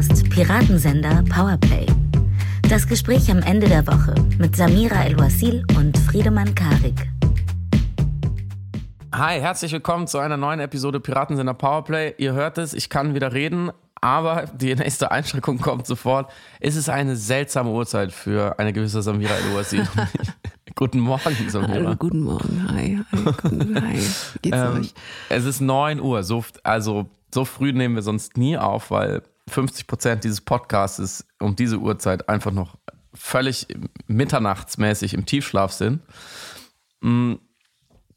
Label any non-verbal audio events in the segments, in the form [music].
hörst Piratensender Powerplay. Das Gespräch am Ende der Woche mit Samira El-Wasil und Friedemann Karik. Hi, herzlich willkommen zu einer neuen Episode Piratensender Powerplay. Ihr hört es, ich kann wieder reden, aber die nächste Einschränkung kommt sofort. Es ist eine seltsame Uhrzeit für eine gewisse Samira El-Wasil. [laughs] Guten Morgen, Samira. Hallo, guten Morgen. Hi, hi, guten, hi. Wie geht's Ähm, euch? es ist 9 Uhr, so, also so früh nehmen wir sonst nie auf, weil 50 Prozent dieses Podcasts um diese Uhrzeit einfach noch völlig mitternachtsmäßig im Tiefschlaf sind. Mm,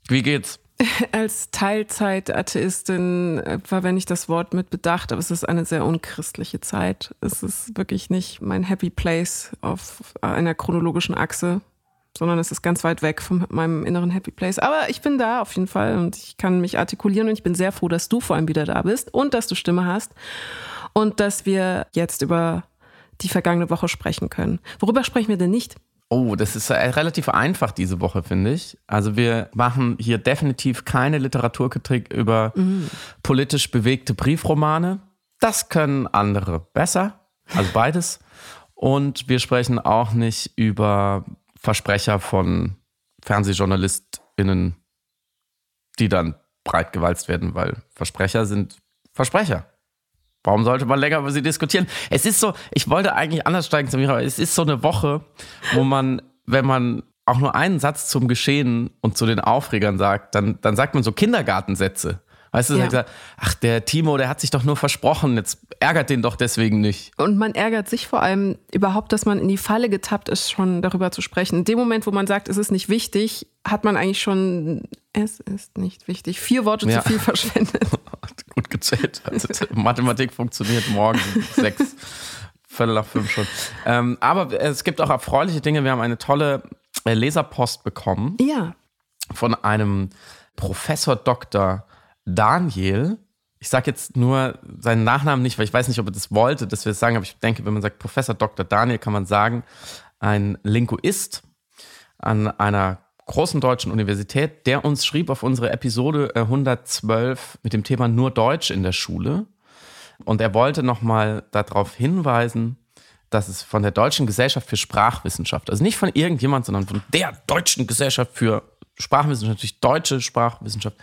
Wie geht's? [laughs] Als Teilzeit-Atheistin verwende ich das Wort mit Bedacht, aber es ist eine sehr unchristliche Zeit. Es ist wirklich nicht mein Happy Place auf einer chronologischen Achse, sondern es ist ganz weit weg von meinem inneren Happy Place. Aber ich bin da auf jeden Fall und ich kann mich artikulieren und ich bin sehr froh, dass du vor allem wieder da bist und dass du Stimme hast und dass wir jetzt über die vergangene Woche sprechen können. Worüber sprechen wir denn nicht? Oh, das ist äh, relativ einfach diese Woche, finde ich. Also wir machen hier definitiv keine Literaturkritik über politisch bewegte Briefromane. Das können andere besser, also beides. Und wir sprechen auch nicht über Versprecher von FernsehjournalistInnen, die dann breit gewalzt werden, weil Versprecher sind Versprecher. Warum sollte man länger über sie diskutieren? Es ist so, ich wollte eigentlich anders steigen, Samira, aber es ist so eine Woche, wo man, wenn man auch nur einen Satz zum Geschehen und zu den Aufregern sagt, dann, dann sagt man so Kindergartensätze. Weißt du, Ja. sagt er, ach, der Timo, der hat sich doch nur versprochen, jetzt ärgert den doch deswegen nicht. Und man ärgert sich vor allem überhaupt, dass man in die Falle getappt ist, schon darüber zu sprechen. In dem Moment, wo man sagt, es ist nicht wichtig, hat man eigentlich schon, es ist nicht wichtig, vier Worte Ja. zu viel verschwendet. [laughs] Gut gezählt. Also, Mathematik funktioniert morgen sechs, Viertel nach fünf schon. Ähm, aber es gibt auch erfreuliche Dinge. Wir haben eine tolle äh, Leserpost bekommen. Ja, von einem Professor Dr. Daniel. Ich sage jetzt nur seinen Nachnamen nicht, weil ich weiß nicht, ob er das wollte, dass wir es sagen, aber ich denke, wenn man sagt Professor Dr. Daniel, kann man sagen, ein Linguist an einer großen deutschen Universität, der uns schrieb auf unsere Episode äh, 112 mit dem Thema nur Deutsch in der Schule. Und er wollte nochmal darauf hinweisen, dass es von der Deutschen Gesellschaft für Sprachwissenschaft, also nicht von irgendjemand, sondern von der Deutschen Gesellschaft für Sprachwissenschaft, natürlich deutsche Sprachwissenschaft,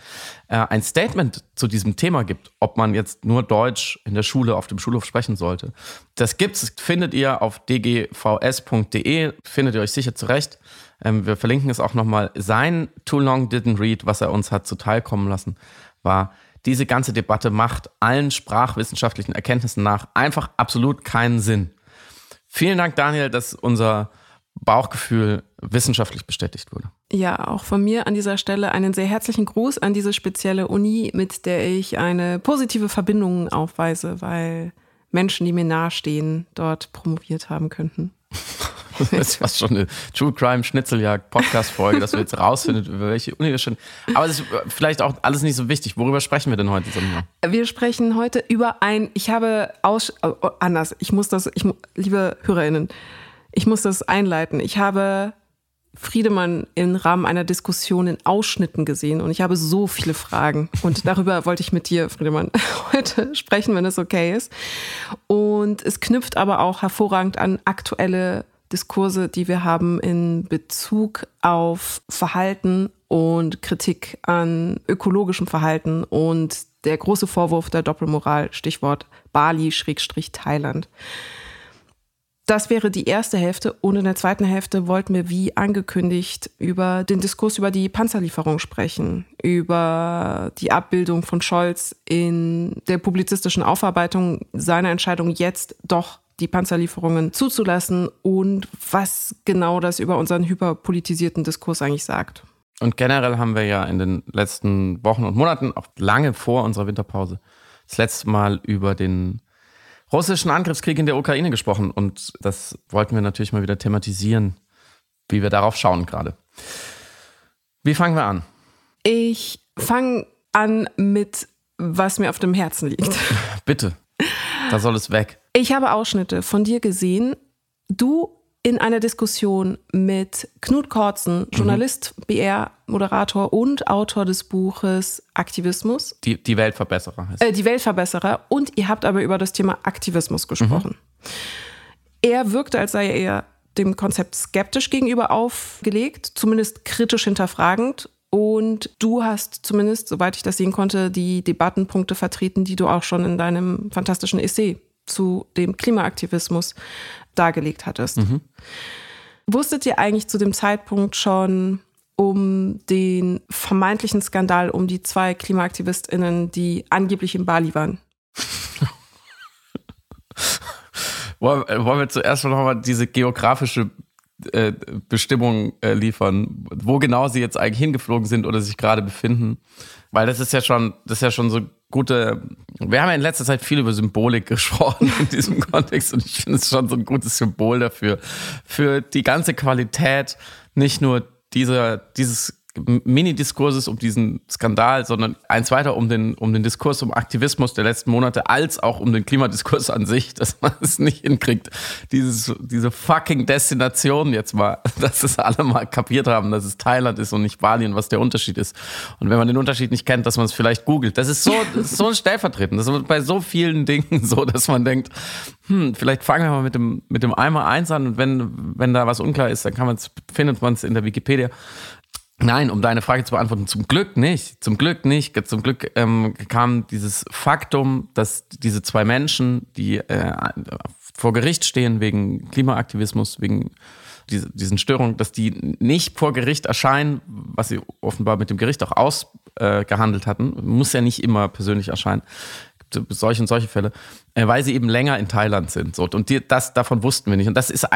äh, ein Statement zu diesem Thema gibt, ob man jetzt nur Deutsch in der Schule, auf dem Schulhof sprechen sollte. Das gibt's, findet ihr auf dgvs.de, findet ihr euch sicher zurecht. Ähm, wir verlinken es auch nochmal. Sein Too Long Didn't Read, was er uns hat zuteilkommen lassen, war, diese ganze Debatte macht allen sprachwissenschaftlichen Erkenntnissen nach einfach absolut keinen Sinn. Vielen Dank, Daniel, dass unser Bauchgefühl wissenschaftlich bestätigt wurde. ja, auch von mir an dieser Stelle einen sehr herzlichen Gruß an diese spezielle Uni, mit der ich eine positive Verbindung aufweise, weil Menschen, die mir nahestehen, dort promoviert haben könnten. [laughs] Das ist fast schon eine True Crime Schnitzeljagd Podcast Folge, dass wir jetzt rausfinden, über welche Uni wir schon. Aber es ist vielleicht auch alles nicht so wichtig. Worüber sprechen wir denn heute, Sonja? Wir sprechen heute über ein, ich habe aus, oh, anders, ich muss das, ich, liebe HörerInnen, ich muss das einleiten. Ich habe Friedemann im Rahmen einer Diskussion in Ausschnitten gesehen und ich habe so viele Fragen und darüber [laughs] wollte ich mit dir, Friedemann, [laughs] heute sprechen, wenn es okay ist. Und es knüpft aber auch hervorragend an aktuelle Diskurse, die wir haben in Bezug auf Verhalten und Kritik an ökologischem Verhalten und der große Vorwurf der Doppelmoral, Stichwort Bali-Thailand. Das wäre die erste Hälfte. Und in der zweiten Hälfte wollten wir, wie angekündigt, über den Diskurs über die Panzerlieferung sprechen, über die Abbildung von Scholz in der publizistischen Aufarbeitung seiner Entscheidung, jetzt doch die Panzerlieferungen zuzulassen und was genau das über unseren hyperpolitisierten Diskurs eigentlich sagt. Und generell haben wir ja in den letzten Wochen und Monaten, auch lange vor unserer Winterpause, das letzte Mal über den russischen Angriffskrieg in der Ukraine gesprochen. Und das wollten wir natürlich mal wieder thematisieren, wie wir darauf schauen gerade. Wie fangen wir an? Ich fange an mit, was mir auf dem Herzen liegt. Bitte. Da soll es weg. Ich habe Ausschnitte von dir gesehen. Du in einer Diskussion mit Knut Kortzen, Journalist, mhm. BR-Moderator und Autor des Buches Aktivismus. Die, die Weltverbesserer heißt äh, Die Weltverbesserer. Und ihr habt aber über das Thema Aktivismus gesprochen. Mhm. Er wirkte, als sei er dem Konzept skeptisch gegenüber aufgelegt, zumindest kritisch hinterfragend. Und du hast zumindest, soweit ich das sehen konnte, die Debattenpunkte vertreten, die du auch schon in deinem fantastischen Essay zu dem Klimaaktivismus dargelegt hattest. Mhm. Wusstet ihr eigentlich zu dem Zeitpunkt schon um den vermeintlichen Skandal um die zwei KlimaaktivistInnen, die angeblich in Bali waren? [laughs] wollen, wir zuerst noch mal diese geografische äh, Bestimmung äh, liefern, wo genau sie jetzt eigentlich hingeflogen sind oder sich gerade befinden? Weil das ist ja schon, das ist ja schon so gute. Wir haben ja in letzter Zeit viel über Symbolik [laughs] gesprochen in diesem Kontext und ich finde es schon so ein gutes Symbol dafür. Für die ganze Qualität nicht nur dieser, dieses Mini-Diskurses um diesen Skandal, sondern eins weiter um den, um den Diskurs um Aktivismus der letzten Monate, als auch um den Klimadiskurs an sich, [laughs] dass man es nicht hinkriegt, dieses, diese fucking Destination jetzt mal, [laughs] dass es alle mal kapiert haben, dass es Thailand ist und nicht Bali und was der Unterschied ist. Und wenn man den Unterschied nicht kennt, dass man es vielleicht googelt. Das ist so, [laughs] das ist so ein Stellvertreten. Das ist bei so vielen Dingen so, dass man denkt, hm, vielleicht fangen wir mal mit dem, mit dem Eimer eins an und wenn, wenn da was unklar ist, dann kann man findet man es in der Wikipedia. Nein, um deine Frage zu beantworten, zum Glück nicht. Zum Glück nicht. Zum Glück ähm, kam dieses Faktum, dass diese zwei Menschen, die äh, vor Gericht stehen wegen Klimaaktivismus, wegen diese, diesen Störungen, dass die nicht vor Gericht erscheinen, was sie offenbar mit dem Gericht auch ausgehandelt äh, hatten. Muss ja nicht immer persönlich erscheinen. Solche und solche Fälle, äh, weil sie eben länger in Thailand sind. So. Und die, das davon wussten wir nicht. Und das ist,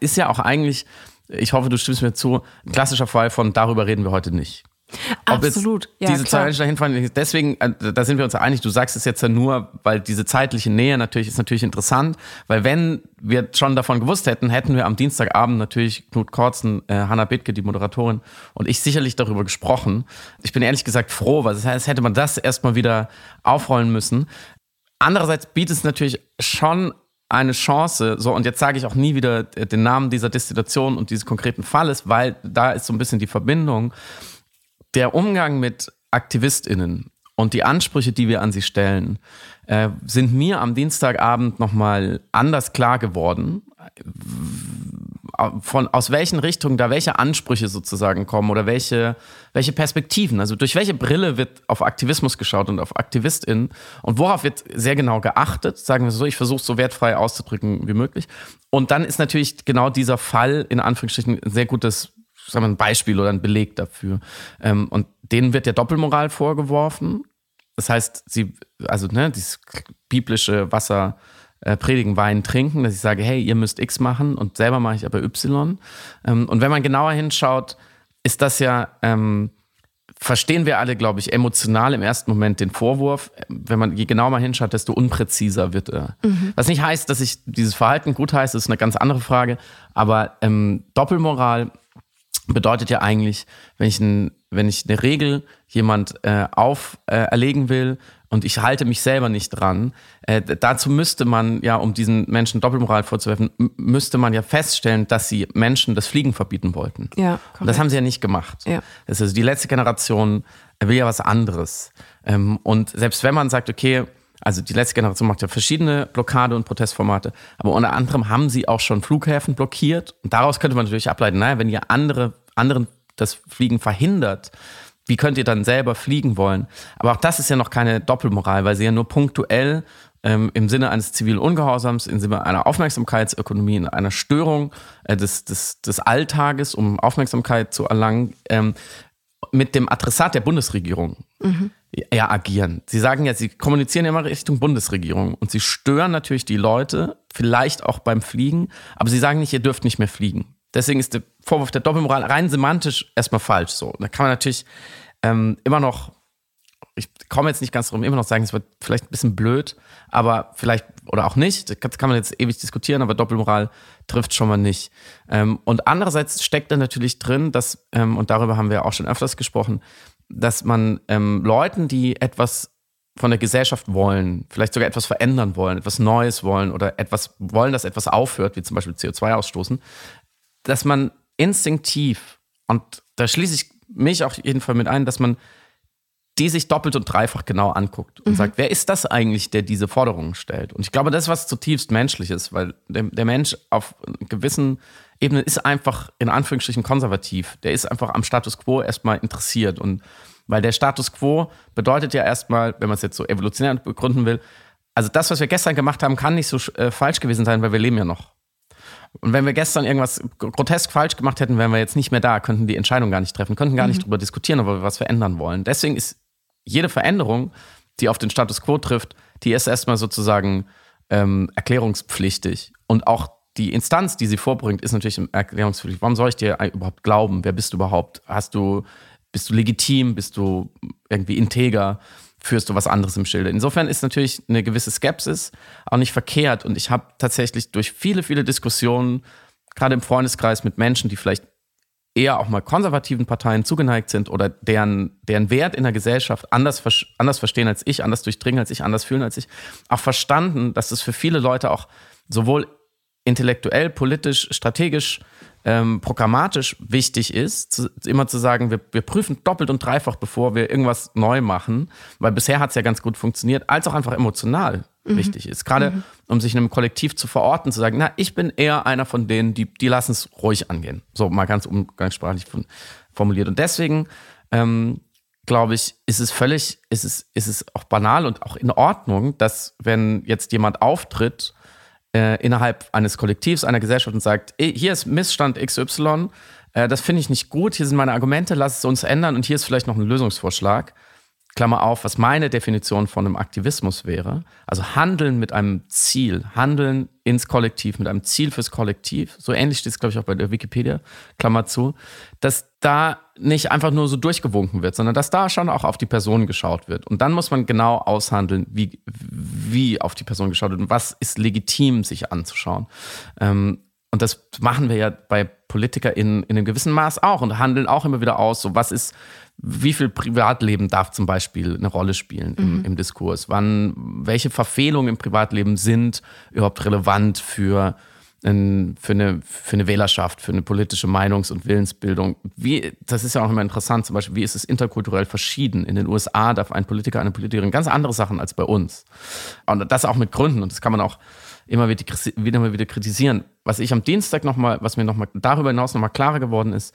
ist ja auch eigentlich ich hoffe, du stimmst mir zu, ein klassischer Fall von darüber reden wir heute nicht. Ob Absolut. Ja, diese zwei Menschen dahin fahren, deswegen, äh, da sind wir uns einig, du sagst es jetzt ja nur, weil diese zeitliche Nähe natürlich ist natürlich interessant, weil wenn wir schon davon gewusst hätten, hätten wir am Dienstagabend natürlich Knut Kortzen, äh, Hanna Bittke, die Moderatorin, und ich sicherlich darüber gesprochen. Ich bin ehrlich gesagt froh, weil das heißt, hätte man das erstmal wieder aufrollen müssen. Andererseits bietet es natürlich schon eine Chance, so und jetzt sage ich auch nie wieder den Namen dieser Destillation und dieses konkreten Falles, weil da ist so ein bisschen die Verbindung. Der Umgang mit AktivistInnen und die Ansprüche, die wir an sie stellen, äh, sind mir am Dienstagabend nochmal anders klar geworden, von aus welchen Richtungen da welche Ansprüche sozusagen kommen oder welche, welche Perspektiven. Also durch welche Brille wird auf Aktivismus geschaut und auf AktivistInnen und worauf wird sehr genau geachtet, sagen wir so, ich versuche es so wertfrei auszudrücken wie möglich. Und dann ist natürlich genau dieser Fall in Anführungsstrichen ein sehr gutes sagen wir, ein Beispiel oder ein Beleg dafür. Ähm, und denen wird ja Doppelmoral vorgeworfen. Das heißt, sie, also ne, dieses biblische Wasser äh, predigen, Wein trinken, dass ich sage, hey, ihr müsst X machen und selber mache ich aber Y. Ähm, und wenn man genauer hinschaut, ist das ja, ähm, verstehen wir alle, glaube ich, emotional im ersten Moment den Vorwurf. Wenn man je genauer mal hinschaut, desto unpräziser wird er. Mhm. Was nicht heißt, dass ich dieses Verhalten gut heiße, ist eine ganz andere Frage. Aber ähm, Doppelmoral bedeutet ja eigentlich, wenn ich, ein, wenn ich eine Regel jemand äh, auferlegen äh, will und ich halte mich selber nicht dran. Äh, dazu müsste man ja, um diesen Menschen Doppelmoral vorzuwerfen, müsste man ja feststellen, dass sie Menschen das Fliegen verbieten wollten. Ja, und das haben sie ja nicht gemacht. Ja. Das ist also die letzte Generation will ja was anderes. Ähm, und selbst wenn man sagt, okay, also die letzte Generation macht ja verschiedene Blockade- und Protestformate, aber unter anderem haben sie auch schon Flughäfen blockiert. Und daraus könnte man natürlich ableiten, naja, wenn ihr andere, anderen das Fliegen verhindert, wie könnt ihr dann selber fliegen wollen? Aber auch das ist ja noch keine Doppelmoral, weil sie ja nur punktuell ähm, im Sinne eines zivilen Ungehorsams, im Sinne einer Aufmerksamkeitsökonomie, in einer Störung äh, des, des, des Alltages, um Aufmerksamkeit zu erlangen, ähm, mit dem Adressat der Bundesregierung mhm. ja agieren. Sie sagen ja, sie kommunizieren immer Richtung Bundesregierung und sie stören natürlich die Leute, vielleicht auch beim Fliegen, aber sie sagen nicht, ihr dürft nicht mehr fliegen. Deswegen ist der Vorwurf der Doppelmoral rein semantisch erstmal falsch. So, da kann man natürlich ähm, immer noch, ich komme jetzt nicht ganz drum, immer noch sagen, es wird vielleicht ein bisschen blöd, aber vielleicht oder auch nicht. Das kann man jetzt ewig diskutieren, aber Doppelmoral trifft schon mal nicht. Ähm, und andererseits steckt da natürlich drin, dass, ähm, und darüber haben wir auch schon öfters gesprochen, dass man ähm, Leuten, die etwas von der Gesellschaft wollen, vielleicht sogar etwas verändern wollen, etwas Neues wollen oder etwas wollen, dass etwas aufhört, wie zum Beispiel CO2 ausstoßen, dass man instinktiv, und da schließe ich mich auch jeden Fall mit ein, dass man die sich doppelt und dreifach genau anguckt und mhm. sagt, wer ist das eigentlich, der diese Forderungen stellt? Und ich glaube, das ist was zutiefst Menschliches, weil der, der Mensch auf gewissen Ebenen ist einfach in Anführungsstrichen konservativ. Der ist einfach am Status quo erstmal interessiert und weil der Status quo bedeutet ja erstmal, wenn man es jetzt so evolutionär begründen will, also das, was wir gestern gemacht haben, kann nicht so äh, falsch gewesen sein, weil wir leben ja noch. Und wenn wir gestern irgendwas grotesk falsch gemacht hätten, wären wir jetzt nicht mehr da, könnten die Entscheidung gar nicht treffen, könnten gar nicht mhm. darüber diskutieren, ob wir was verändern wollen. Deswegen ist jede Veränderung, die auf den Status quo trifft, die ist erstmal sozusagen ähm, erklärungspflichtig. Und auch die Instanz, die sie vorbringt, ist natürlich erklärungspflichtig. Warum soll ich dir überhaupt glauben? Wer bist du überhaupt? Hast du bist du legitim? Bist du irgendwie integer? Führst du was anderes im Schilde? Insofern ist natürlich eine gewisse Skepsis auch nicht verkehrt. Und ich habe tatsächlich durch viele, viele Diskussionen, gerade im Freundeskreis mit Menschen, die vielleicht eher auch mal konservativen Parteien zugeneigt sind oder deren, deren Wert in der Gesellschaft anders, anders verstehen als ich, anders durchdringen als ich, anders fühlen als ich, auch verstanden, dass es für viele Leute auch sowohl intellektuell, politisch, strategisch ähm, programmatisch wichtig ist, zu, immer zu sagen, wir, wir prüfen doppelt und dreifach, bevor wir irgendwas neu machen, weil bisher hat es ja ganz gut funktioniert, als auch einfach emotional mhm. wichtig ist. Gerade mhm. um sich in einem Kollektiv zu verorten, zu sagen, na, ich bin eher einer von denen, die, die lassen es ruhig angehen. So mal ganz umgangssprachlich formuliert. Und deswegen ähm, glaube ich, ist es völlig, ist es, ist es auch banal und auch in Ordnung, dass wenn jetzt jemand auftritt äh, innerhalb eines Kollektivs, einer Gesellschaft und sagt, hier ist Missstand XY, äh, das finde ich nicht gut, hier sind meine Argumente, lass es uns ändern und hier ist vielleicht noch ein Lösungsvorschlag. Klammer auf, was meine Definition von einem Aktivismus wäre. Also Handeln mit einem Ziel, Handeln ins Kollektiv, mit einem Ziel fürs Kollektiv. So ähnlich steht es, glaube ich, auch bei der Wikipedia, Klammer zu, dass da nicht einfach nur so durchgewunken wird, sondern dass da schon auch auf die Person geschaut wird. Und dann muss man genau aushandeln, wie, wie auf die Person geschaut wird und was ist legitim, sich anzuschauen. Ähm, und das machen wir ja bei PolitikerInnen in einem gewissen Maß auch und handeln auch immer wieder aus, so was ist, wie viel Privatleben darf zum Beispiel eine Rolle spielen im, mhm. im Diskurs? Wann, welche Verfehlungen im Privatleben sind überhaupt relevant für, ein, für, eine, für eine Wählerschaft, für eine politische Meinungs- und Willensbildung? Wie, das ist ja auch immer interessant, zum Beispiel, wie ist es interkulturell verschieden? In den USA darf ein Politiker, eine Politikerin ganz andere Sachen als bei uns. Und das auch mit Gründen. Und das kann man auch immer wieder, wieder, wieder kritisieren. Was ich am Dienstag nochmal, was mir nochmal darüber hinaus nochmal klarer geworden ist,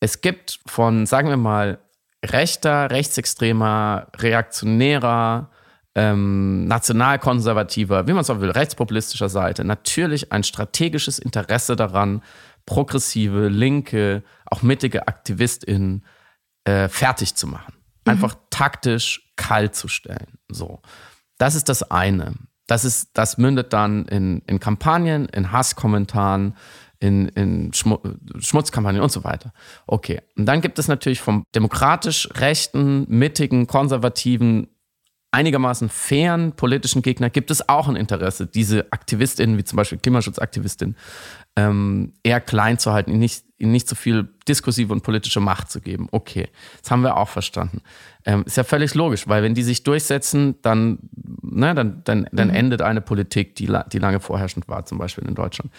es gibt von, sagen wir mal, rechter, rechtsextremer, reaktionärer, ähm, nationalkonservativer, wie man es auch will, rechtspopulistischer Seite natürlich ein strategisches Interesse daran, progressive, linke, auch mittige AktivistInnen äh, fertig zu machen. Mhm. Einfach mhm. taktisch kalt zu stellen. So. Das ist das eine. Das, ist, das mündet dann in, in Kampagnen, in Hasskommentaren, in, in Schmu Schmutzkampagnen und so weiter. Okay. Und dann gibt es natürlich vom demokratisch rechten, mittigen, konservativen, einigermaßen fairen politischen Gegner gibt es auch ein Interesse, diese AktivistInnen, wie zum Beispiel Klimaschutzaktivistin, ähm, eher klein zu halten, nicht, ihnen nicht so viel diskursive und politische Macht zu geben. Okay, das haben wir auch verstanden. Ähm, ist ja völlig logisch, weil wenn die sich durchsetzen, dann, ne, dann, dann, dann mhm. endet eine Politik, die, die lange vorherrschend war, zum Beispiel in Deutschland.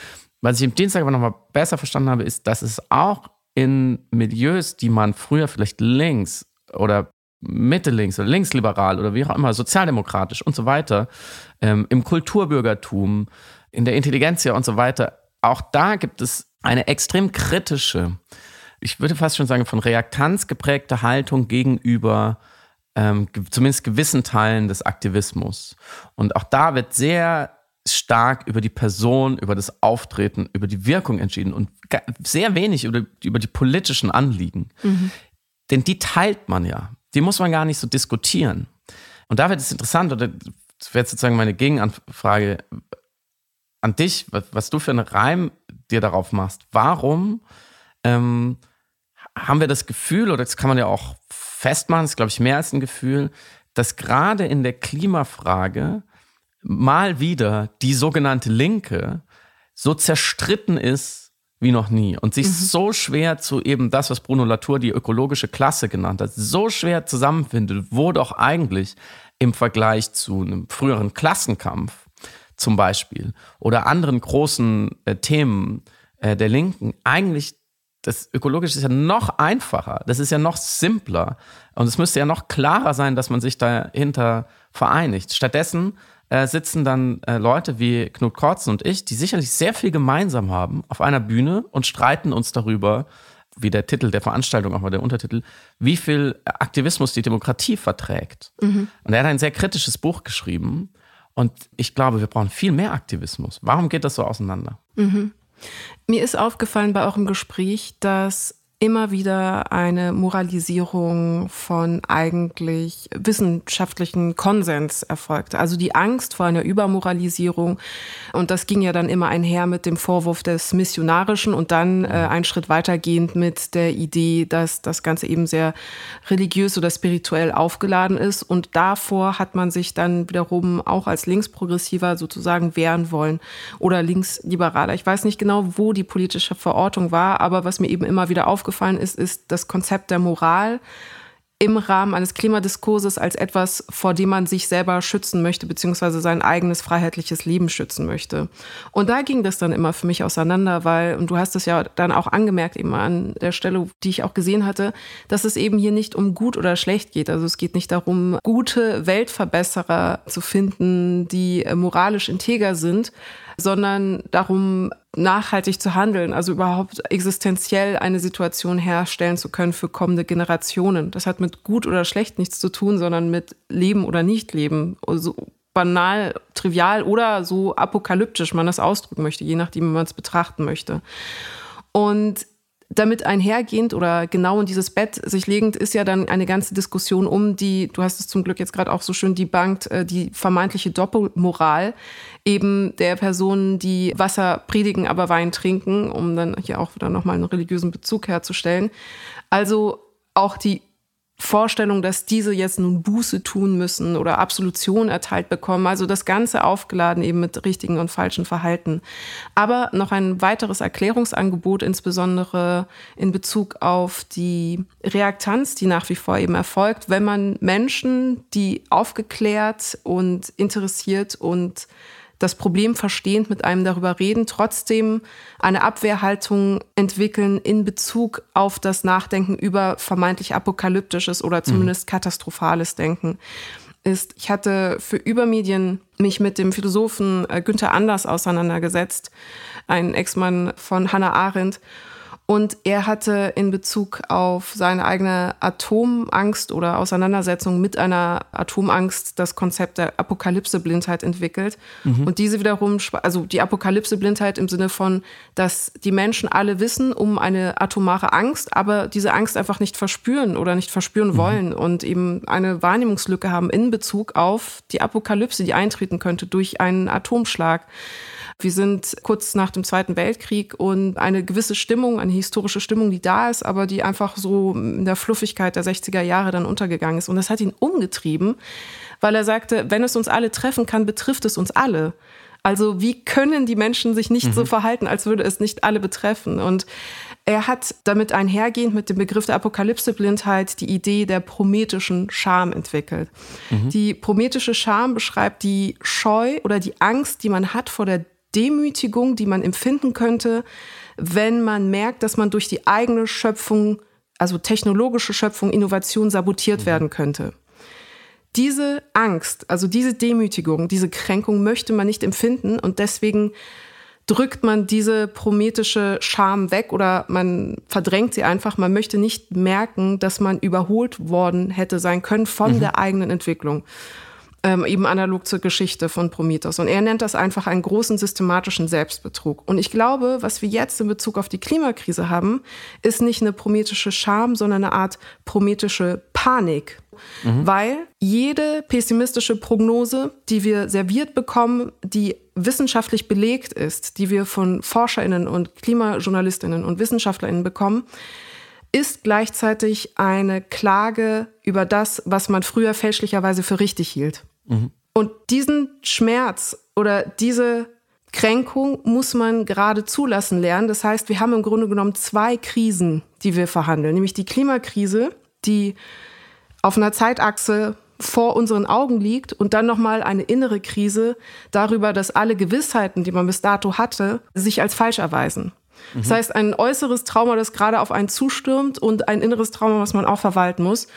Was ich im Dienstag aber nochmal besser verstanden habe, ist, dass es auch in Milieus, die man früher vielleicht links oder Mitte links oder linksliberal oder wie auch immer, sozialdemokratisch und so weiter, ähm, im Kulturbürgertum, in der Intelligenz und so weiter, auch da gibt es eine extrem kritische, ich würde fast schon sagen, von Reaktanz geprägte Haltung gegenüber ähm, zumindest gewissen Teilen des Aktivismus. Und auch da wird sehr stark über die Person, über das Auftreten, über die Wirkung entschieden und sehr wenig über, über die politischen Anliegen. Mhm. Denn die teilt man ja. Die muss man gar nicht so diskutieren. Und da wird es interessant, oder das wäre sozusagen meine Gegenanfrage an dich, was, was, du für einen Reim dir darauf machst. Warum ähm, haben wir das Gefühl, oder das kann man ja auch festmachen, das ist, glaube ich, mehr als ein Gefühl, dass gerade in der Klimafrage mal wieder die sogenannte Linke so zerstritten ist wie noch nie und sich mhm. so schwer zu eben das, was Bruno Latour die ökologische Klasse genannt hat, so schwer zusammenfindet, wo doch eigentlich im Vergleich zu einem früheren Klassenkampf zum Beispiel oder anderen großen äh, Themen äh, der Linken eigentlich das Ökologische ist ja noch einfacher, das ist ja noch simpler und es müsste ja noch klarer sein, dass man sich dahinter vereinigt. Stattdessen äh, sitzen dann äh, Leute wie Knut Kortzen und ich, die sicherlich sehr viel gemeinsam haben, auf einer Bühne und streiten uns darüber, wie der Titel der Veranstaltung, auch mal der Untertitel, wie viel Aktivismus die Demokratie verträgt. Mhm. Und er hat ein sehr kritisches Buch geschrieben. Und ich glaube, wir brauchen viel mehr Aktivismus. Warum geht das so auseinander? Mhm. Mir ist aufgefallen bei eurem Gespräch, dass immer wieder eine Moralisierung von eigentlich wissenschaftlichen Konsens erfolgte. Also die Angst vor einer Übermoralisierung. Und das ging ja dann immer einher mit dem Vorwurf des Missionarischen und dann äh, einen Schritt weitergehend mit der Idee, dass das Ganze eben sehr religiös oder spirituell aufgeladen ist. Und davor hat man sich dann wiederum auch als Linksprogressiver sozusagen wehren wollen oder Linksliberaler. Ich weiß nicht genau, wo die politische Verortung war, aber was mir eben immer wieder aufgefallen aufgefallen ist, ist das Konzept der Moral im Rahmen eines Klimadiskurses als etwas, vor dem man sich selber schützen möchte, beziehungsweise sein eigenes freiheitliches Leben schützen möchte. Und da ging das dann immer für mich auseinander, weil, und du hast es ja dann auch angemerkt, eben an der Stelle, die ich auch gesehen hatte, dass es eben hier nicht um gut oder schlecht geht. Also es geht nicht darum, gute Weltverbesserer zu finden, die moralisch integer sind, sondern darum, nachhaltig zu handeln, also überhaupt existenziell eine Situation herstellen zu können für kommende Generationen. Das hat mit gut oder schlecht nichts zu tun, sondern mit Leben oder Nicht-Leben. Also banal, trivial oder so apokalyptisch man das ausdrücken möchte, je nachdem, wie man es betrachten möchte. Und damit einhergehend oder genau in dieses Bett sich legend ist ja dann eine ganze Diskussion um die, du hast es zum Glück jetzt gerade auch so schön debunked, äh, die vermeintliche Doppelmoral eben der Personen, die Wasser predigen, aber Wein trinken, um dann hier auch wieder nochmal einen religiösen Bezug herzustellen. Also auch die Vorstellung, dass diese jetzt nun Buße tun müssen oder Absolution erteilt bekommen. Also das Ganze aufgeladen eben mit richtigen und falschen Verhalten. Aber noch ein weiteres Erklärungsangebot, insbesondere in Bezug auf die Reaktanz, die nach wie vor eben erfolgt, wenn man Menschen, die aufgeklärt und interessiert und das Problem verstehend mit einem darüber reden, trotzdem eine Abwehrhaltung entwickeln in Bezug auf das Nachdenken über vermeintlich apokalyptisches oder zumindest mhm. katastrophales Denken ist, ich hatte für Übermedien mich mit dem Philosophen äh, Günther Anders auseinandergesetzt, ein Ex-Mann von Hannah Arendt. Und er hatte in Bezug auf seine eigene Atomangst oder Auseinandersetzung mit einer Atomangst das Konzept der Apokalypseblindheit entwickelt. Mhm. Und diese wiederum, also die Apokalypseblindheit im Sinne von, dass die Menschen alle wissen um eine atomare Angst, aber diese Angst einfach nicht verspüren oder nicht verspüren mhm. wollen und eben eine Wahrnehmungslücke haben in Bezug auf die Apokalypse, die eintreten könnte durch einen Atomschlag. Wir sind kurz nach dem Zweiten Weltkrieg und eine gewisse Stimmung, eine historische Stimmung, die da ist, aber die einfach so in der Fluffigkeit der 60er Jahre dann untergegangen ist. Und das hat ihn umgetrieben, weil er sagte, wenn es uns alle treffen kann, betrifft es uns alle. Also wie können die Menschen sich nicht mhm. so verhalten, als würde es nicht alle betreffen? Und er hat damit einhergehend mit dem Begriff der Apokalypseblindheit die Idee der prometischen Scham entwickelt. Mhm. Die prometische Scham beschreibt die Scheu oder die Angst, die man hat vor der Demütigung, die man empfinden könnte, wenn man merkt, dass man durch die eigene Schöpfung, also technologische Schöpfung, Innovation sabotiert mhm. werden könnte. Diese Angst, also diese Demütigung, diese Kränkung möchte man nicht empfinden und deswegen drückt man diese prometische Scham weg oder man verdrängt sie einfach. Man möchte nicht merken, dass man überholt worden hätte sein können von mhm. der eigenen Entwicklung ähm, eben analog zur Geschichte von Prometheus. Und er nennt das einfach einen großen systematischen Selbstbetrug. Und ich glaube, was wir jetzt in Bezug auf die Klimakrise haben, ist nicht eine prometheusche Scham, sondern eine Art prometheusche Panik. Mhm. Weil jede pessimistische Prognose, die wir serviert bekommen, die wissenschaftlich belegt ist, die wir von ForscherInnen und KlimajournalistInnen und WissenschaftlerInnen bekommen, ist gleichzeitig eine Klage über das, was man früher fälschlicherweise für richtig hielt. Mhm. Und diesen Schmerz oder diese Kränkung muss man gerade zulassen lernen. Das heißt, wir haben im Grunde genommen zwei Krisen, die wir verhandeln. Nämlich die Klimakrise, die auf einer Zeitachse vor unseren Augen liegt und dann nochmal eine innere Krise darüber, dass alle Gewissheiten, die man bis dato hatte, sich als falsch erweisen. Mhm. Das heißt, ein äußeres Trauma, das gerade auf einen zustürmt und ein inneres Trauma, was man auch verwalten muss.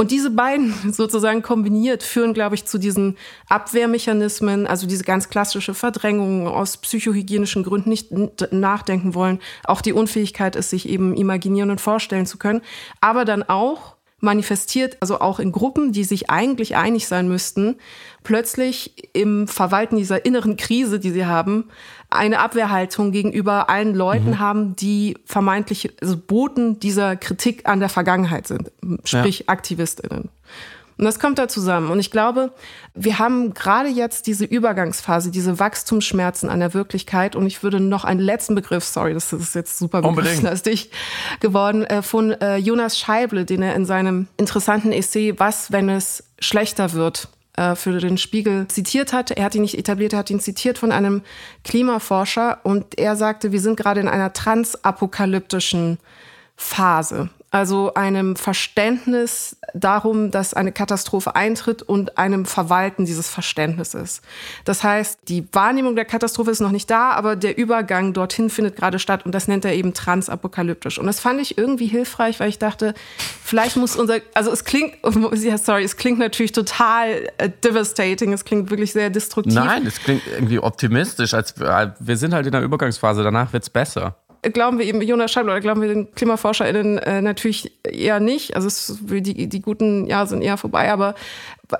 Und diese beiden [laughs] sozusagen kombiniert führen, glaube ich, zu diesen Abwehrmechanismen, also diese ganz klassische Verdrängung aus psychohygienischen Gründen nicht nachdenken wollen, auch die Unfähigkeit ist, sich eben imaginieren und vorstellen zu können, aber dann auch manifestiert, also auch in Gruppen, die sich eigentlich einig sein müssten, plötzlich im Verwalten dieser inneren Krise, die sie haben, eine Abwehrhaltung gegenüber allen Leuten mhm. haben, die vermeintlich also Boten dieser Kritik an der Vergangenheit sind, sprich ja. AktivistInnen. Und das kommt da zusammen. Und ich glaube, wir haben gerade jetzt diese Übergangsphase, diese Wachstumsschmerzen an der Wirklichkeit. Und ich würde noch einen letzten Begriff, sorry, das ist jetzt super begriffslastig geworden, äh, von äh, Jonas Scheible, den er in seinem interessanten Essay Was, wenn es schlechter wird, äh, für den Spiegel zitiert hat. Er hat ihn nicht etabliert, er hat ihn zitiert von einem Klimaforscher und er sagte, wir sind gerade in einer transapokalyptischen Phase also einem Verständnis darum, dass eine Katastrophe eintritt und einem Verwalten dieses Verständnisses. Das heißt, die Wahrnehmung der Katastrophe ist noch nicht da, aber der Übergang dorthin findet gerade statt und das nennt er eben transapokalyptisch. Und das fand ich irgendwie hilfreich, weil ich dachte, vielleicht muss unser, also es klingt, [laughs] ja, sorry, es klingt natürlich total äh, devastating, es klingt wirklich sehr destruktiv. Nein, es klingt irgendwie optimistisch, als wir sind halt in der Übergangsphase, danach wird es besser glauben wir eben Jonas Scheibler oder glauben wir den KlimaforscherInnen äh, natürlich eher nicht. Also es, die, die guten Jahre sind eher vorbei. Aber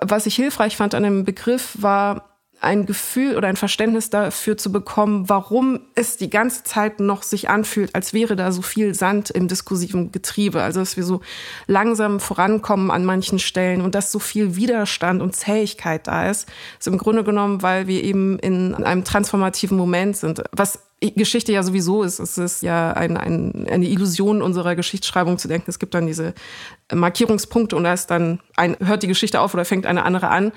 was ich hilfreich fand an dem Begriff war, ein Gefühl oder ein Verständnis dafür zu bekommen, warum es die ganze Zeit noch sich anfühlt, als wäre da so viel Sand im diskursiven Getriebe. Also dass wir so langsam vorankommen an manchen Stellen und dass so viel Widerstand und Zähigkeit da ist. ist im Grunde genommen, weil wir eben in einem transformativen Moment sind. Was Geschichte ja sowieso ist. Es ist ja ein, ein, eine Illusion unserer Geschichtsschreibung zu denken. Es gibt dann diese Markierungspunkte und da ist dann ein, hört die Geschichte auf oder fängt eine andere an,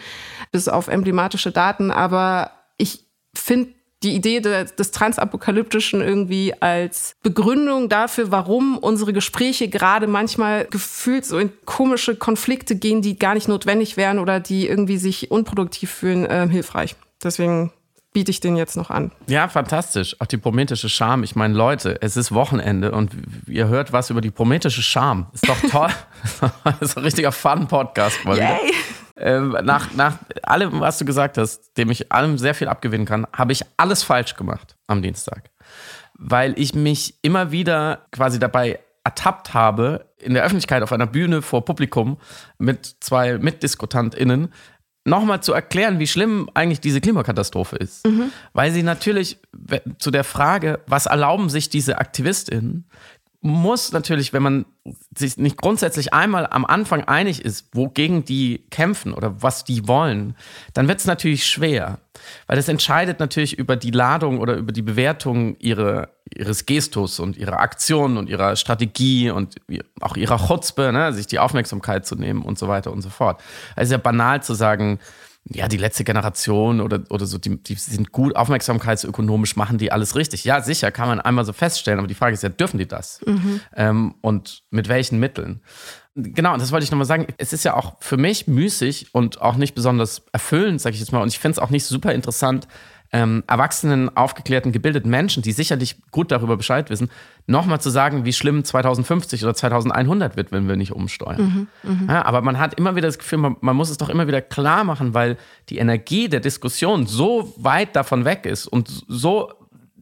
bis auf emblematische Daten. Aber ich finde die Idee des Transapokalyptischen irgendwie als Begründung dafür, warum unsere Gespräche gerade manchmal gefühlt so in komische Konflikte gehen, die gar nicht notwendig wären oder die irgendwie sich unproduktiv fühlen, äh, hilfreich. Deswegen biete ich den jetzt noch an. Ja, fantastisch. Auch die prometische Scham. Ich meine, Leute, es ist Wochenende und ihr hört was über die prometische Scham. Ist doch toll. [laughs] das ist ein richtiger Fun-Podcast mal wieder. Ähm, nach, nach allem, was du gesagt hast, dem ich allem sehr viel abgewinnen kann, habe ich alles falsch gemacht am Dienstag. Weil ich mich immer wieder quasi dabei ertappt habe, in der Öffentlichkeit auf einer Bühne vor Publikum mit zwei MitdiskutantInnen nochmal zu erklären, wie schlimm eigentlich diese Klimakatastrophe ist. Mhm. Weil sie natürlich zu der Frage, was erlauben sich diese AktivistInnen, muss natürlich, wenn man sich nicht grundsätzlich einmal am Anfang einig ist, wogegen die kämpfen oder was die wollen, dann wird es natürlich schwer. Weil das entscheidet natürlich über die Ladung oder über die Bewertung ihre, ihres Gestus und ihrer Aktion und ihrer Strategie und auch ihrer Chutzpe, ne, sich die Aufmerksamkeit zu nehmen und so weiter und so fort. Es ist ja banal zu sagen, ja, die letzte Generation oder, oder so, die, die sind gut aufmerksamkeitsökonomisch, machen die alles richtig. Ja, sicher, kann man einmal so feststellen, aber die Frage ist ja, dürfen die das? Mhm. Ähm, und mit welchen Mitteln? Genau, und das wollte ich nochmal sagen. Es ist ja auch für mich müßig und auch nicht besonders erfüllend, sage ich jetzt mal. Und ich finde es auch nicht super interessant, ähm, erwachsenen, aufgeklärten, gebildeten Menschen, die sicherlich gut darüber Bescheid wissen, nochmal zu sagen, wie schlimm 2050 oder 2100 wird, wenn wir nicht umsteuern. Mhm, mh. ja, aber man hat immer wieder das Gefühl, man, man, muss es doch immer wieder klar machen, weil die Energie der Diskussion so weit davon weg ist und so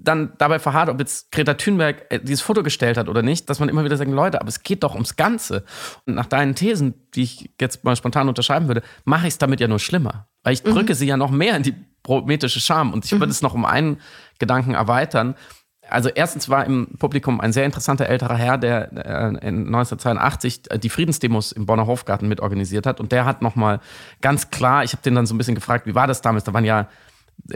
dann dabei verharrt, ob jetzt Greta Thunberg äh, dieses Foto gestellt hat oder nicht, dass man immer wieder sagen, Leute, aber es geht doch ums Ganze. Und nach deinen Thesen, die ich jetzt mal spontan unterschreiben würde, mache ich es damit ja nur schlimmer. Weil ich mhm. drücke mhm. sie ja noch mehr in die prometische Scham. Und ich würde mhm. es noch um einen Gedanken erweitern. Also erstens war im Publikum ein sehr interessanter älterer Herr, der äh, in 1982 äh, die Friedensdemos im Bonner Hofgarten mitorganisiert hat. Und der hat nochmal ganz klar, ich habe den dann so ein bisschen gefragt, wie war das damals? Da waren ja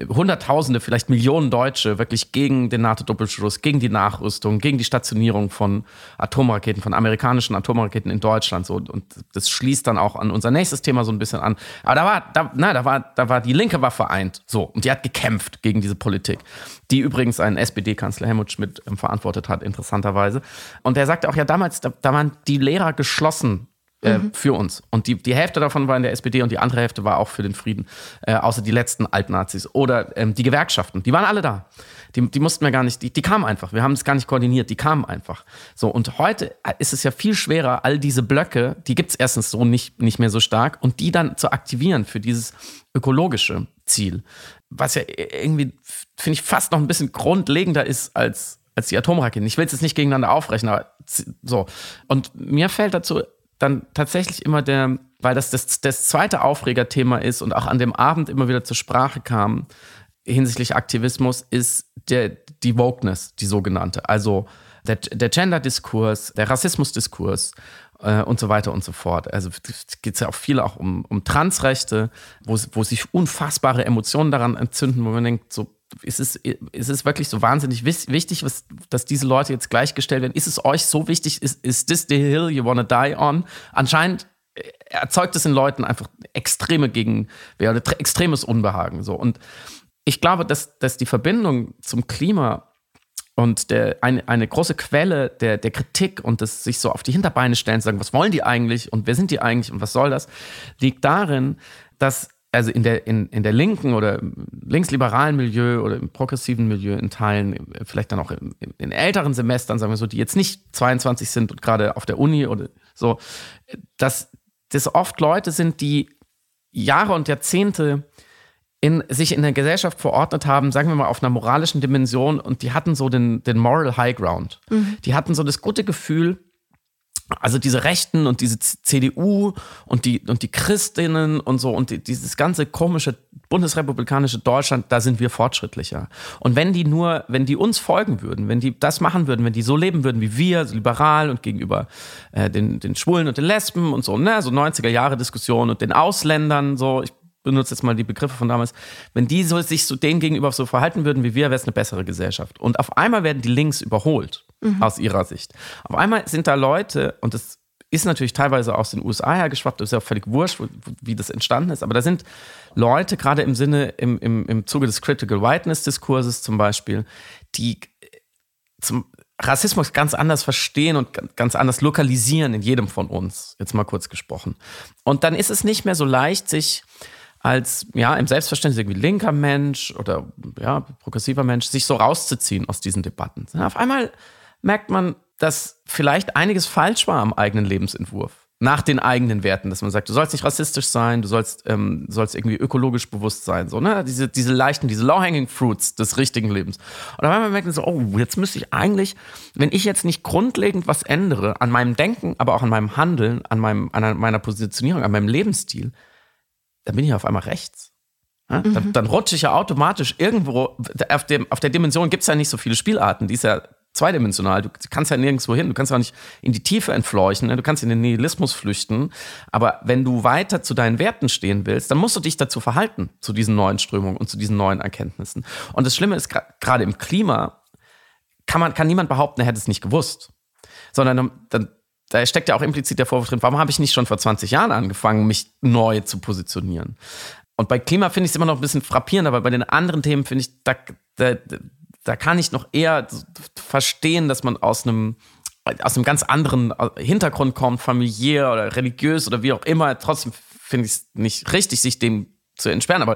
Hunderttausende, vielleicht Millionen Deutsche wirklich gegen den NATO-Doppelschluss, gegen die Nachrüstung, gegen die Stationierung von Atomraketen, von amerikanischen Atomraketen in Deutschland. So. Und das schließt dann auch an unser nächstes Thema so ein bisschen an. Aber da war, da, na, da war, da war die Linke war vereint. So. Und die hat gekämpft gegen diese Politik, die übrigens ein SPD-Kanzler Helmut Schmidt ähm, verantwortet hat, interessanterweise. Und der sagte auch ja damals, da, da waren die Lehrer geschlossen äh, mhm. für uns. Und die, die Hälfte davon war in der SPD und die andere Hälfte war auch für den Frieden, äh, außer die letzten Altnazis. Oder ähm, die Gewerkschaften, die waren alle da. Die, die mussten wir gar nicht, die, die kamen einfach. Wir haben es gar nicht koordiniert, die kamen einfach. So, und heute ist es ja viel schwerer, all diese Blöcke, die gibt es erstens so nicht, nicht mehr so stark, und die dann zu aktivieren für dieses ökologische Ziel. Was ja irgendwie, finde ich, fast noch ein bisschen grundlegender ist als, als die Atomraketen. Ich will es jetzt nicht gegeneinander aufrechnen, aber so. Und mir fällt dazu dann tatsächlich immer der, weil das, das das zweite Aufregerthema ist und auch an dem Abend immer wieder zur Sprache kam hinsichtlich Aktivismus, ist der, die Wokeness, die sogenannte. Also der, der Gender-Diskurs, der Rassismus-Diskurs äh, und so weiter und so fort. Also geht es ja auch viel auch um, um Transrechte, wo, wo sich unfassbare Emotionen daran entzünden, wo man denkt, so ist es, ist es wirklich so wahnsinnig wichtig, was, dass diese Leute jetzt gleichgestellt werden? Ist es euch so wichtig? Ist, ist this the hill you wanna die on? Anscheinend äh, erzeugt es in Leuten einfach extreme Gegenwehr oder extremes Unbehagen. So. Und ich glaube, dass, dass die Verbindung zum Klima und der, eine, eine große Quelle der, der Kritik und das sich so auf die Hinterbeine stellen, sagen, was wollen die eigentlich und wer sind die eigentlich und was soll das, liegt darin, dass also in der, in, in der linken oder linksliberalen Milieu oder im progressiven Milieu in Teilen, vielleicht dann auch in, in älteren Semestern, sagen wir so, die jetzt nicht 22 sind und gerade auf der Uni oder so, dass das oft Leute sind, die Jahre und Jahrzehnte in, sich in der Gesellschaft verordnet haben, sagen wir mal auf einer moralischen Dimension und die hatten so den, den Moral High Ground. Mhm. Die hatten so das gute Gefühl, also diese Rechten und diese CDU und die, und die Christinnen und so und die, dieses ganze komische bundesrepublikanische Deutschland, da sind wir fortschrittlicher. Und wenn die nur, wenn die uns folgen würden, wenn die das machen würden, wenn die so leben würden wie wir, so liberal und gegenüber äh, den, den Schwulen und den Lesben und so, ne, so 90er Jahre Diskussion und den Ausländern, so, ich benutze jetzt mal die Begriffe von damals, wenn die so, sich so denen gegenüber so verhalten würden wie wir, wäre es eine bessere Gesellschaft. Und auf einmal werden die Links überholt, mhm. aus ihrer Sicht. Auf einmal sind da Leute, und das ist natürlich teilweise aus den USA hergeschwappt, das ist ja auch völlig wurscht, wie das entstanden ist, aber da sind Leute, gerade im Sinne, im, im, im Zuge des Critical Whiteness-Diskurses zum Beispiel, die zum Rassismus ganz anders verstehen und ganz anders lokalisieren in jedem von uns, jetzt mal kurz gesprochen. Und dann ist es nicht mehr so leicht, sich als ja im Selbstverständnis irgendwie linker Mensch oder ja progressiver Mensch sich so rauszuziehen aus diesen Debatten. Auf einmal merkt man, dass vielleicht einiges falsch war am eigenen Lebensentwurf nach den eigenen Werten, dass man sagt, du sollst nicht rassistisch sein, du sollst, ähm, sollst irgendwie ökologisch bewusst sein, so, ne? Diese, diese leichten, diese low-hanging fruits des richtigen Lebens. Und dann merkt man so, oh, jetzt müsste ich eigentlich, wenn ich jetzt nicht grundlegend was ändere an meinem Denken, aber auch an meinem Handeln, an, meinem, an meiner Positionierung, an meinem Lebensstil, dann bin ich auf einmal rechts. Ja? Mhm. Dann, dann rutsche ich ja automatisch irgendwo, auf, dem, auf der Dimension gibt es ja nicht so viele Spielarten, die ist ja zweidimensional. Du kannst ja nirgendwo hin. Du kannst auch nicht in die Tiefe entfleuchen. Ne? Du kannst in den Nihilismus flüchten. Aber wenn du weiter zu deinen Werten stehen willst, dann musst du dich dazu verhalten, zu diesen neuen Strömungen und zu diesen neuen Erkenntnissen. Und das Schlimme ist, gerade im Klima kann, man, kann niemand behaupten, er hätte es nicht gewusst. Sondern dann, da steckt ja auch implizit der Vorwurf drin, warum habe ich nicht schon vor 20 Jahren angefangen, mich neu zu positionieren? Und bei Klima finde ich es immer noch ein bisschen frappierend, aber bei den anderen Themen finde ich, da, da, da kann ich noch eher verstehen, dass man aus einem aus einem ganz anderen Hintergrund kommt, familiär oder religiös oder wie auch immer. Trotzdem finde ich es nicht richtig, sich dem zu entsperren. Aber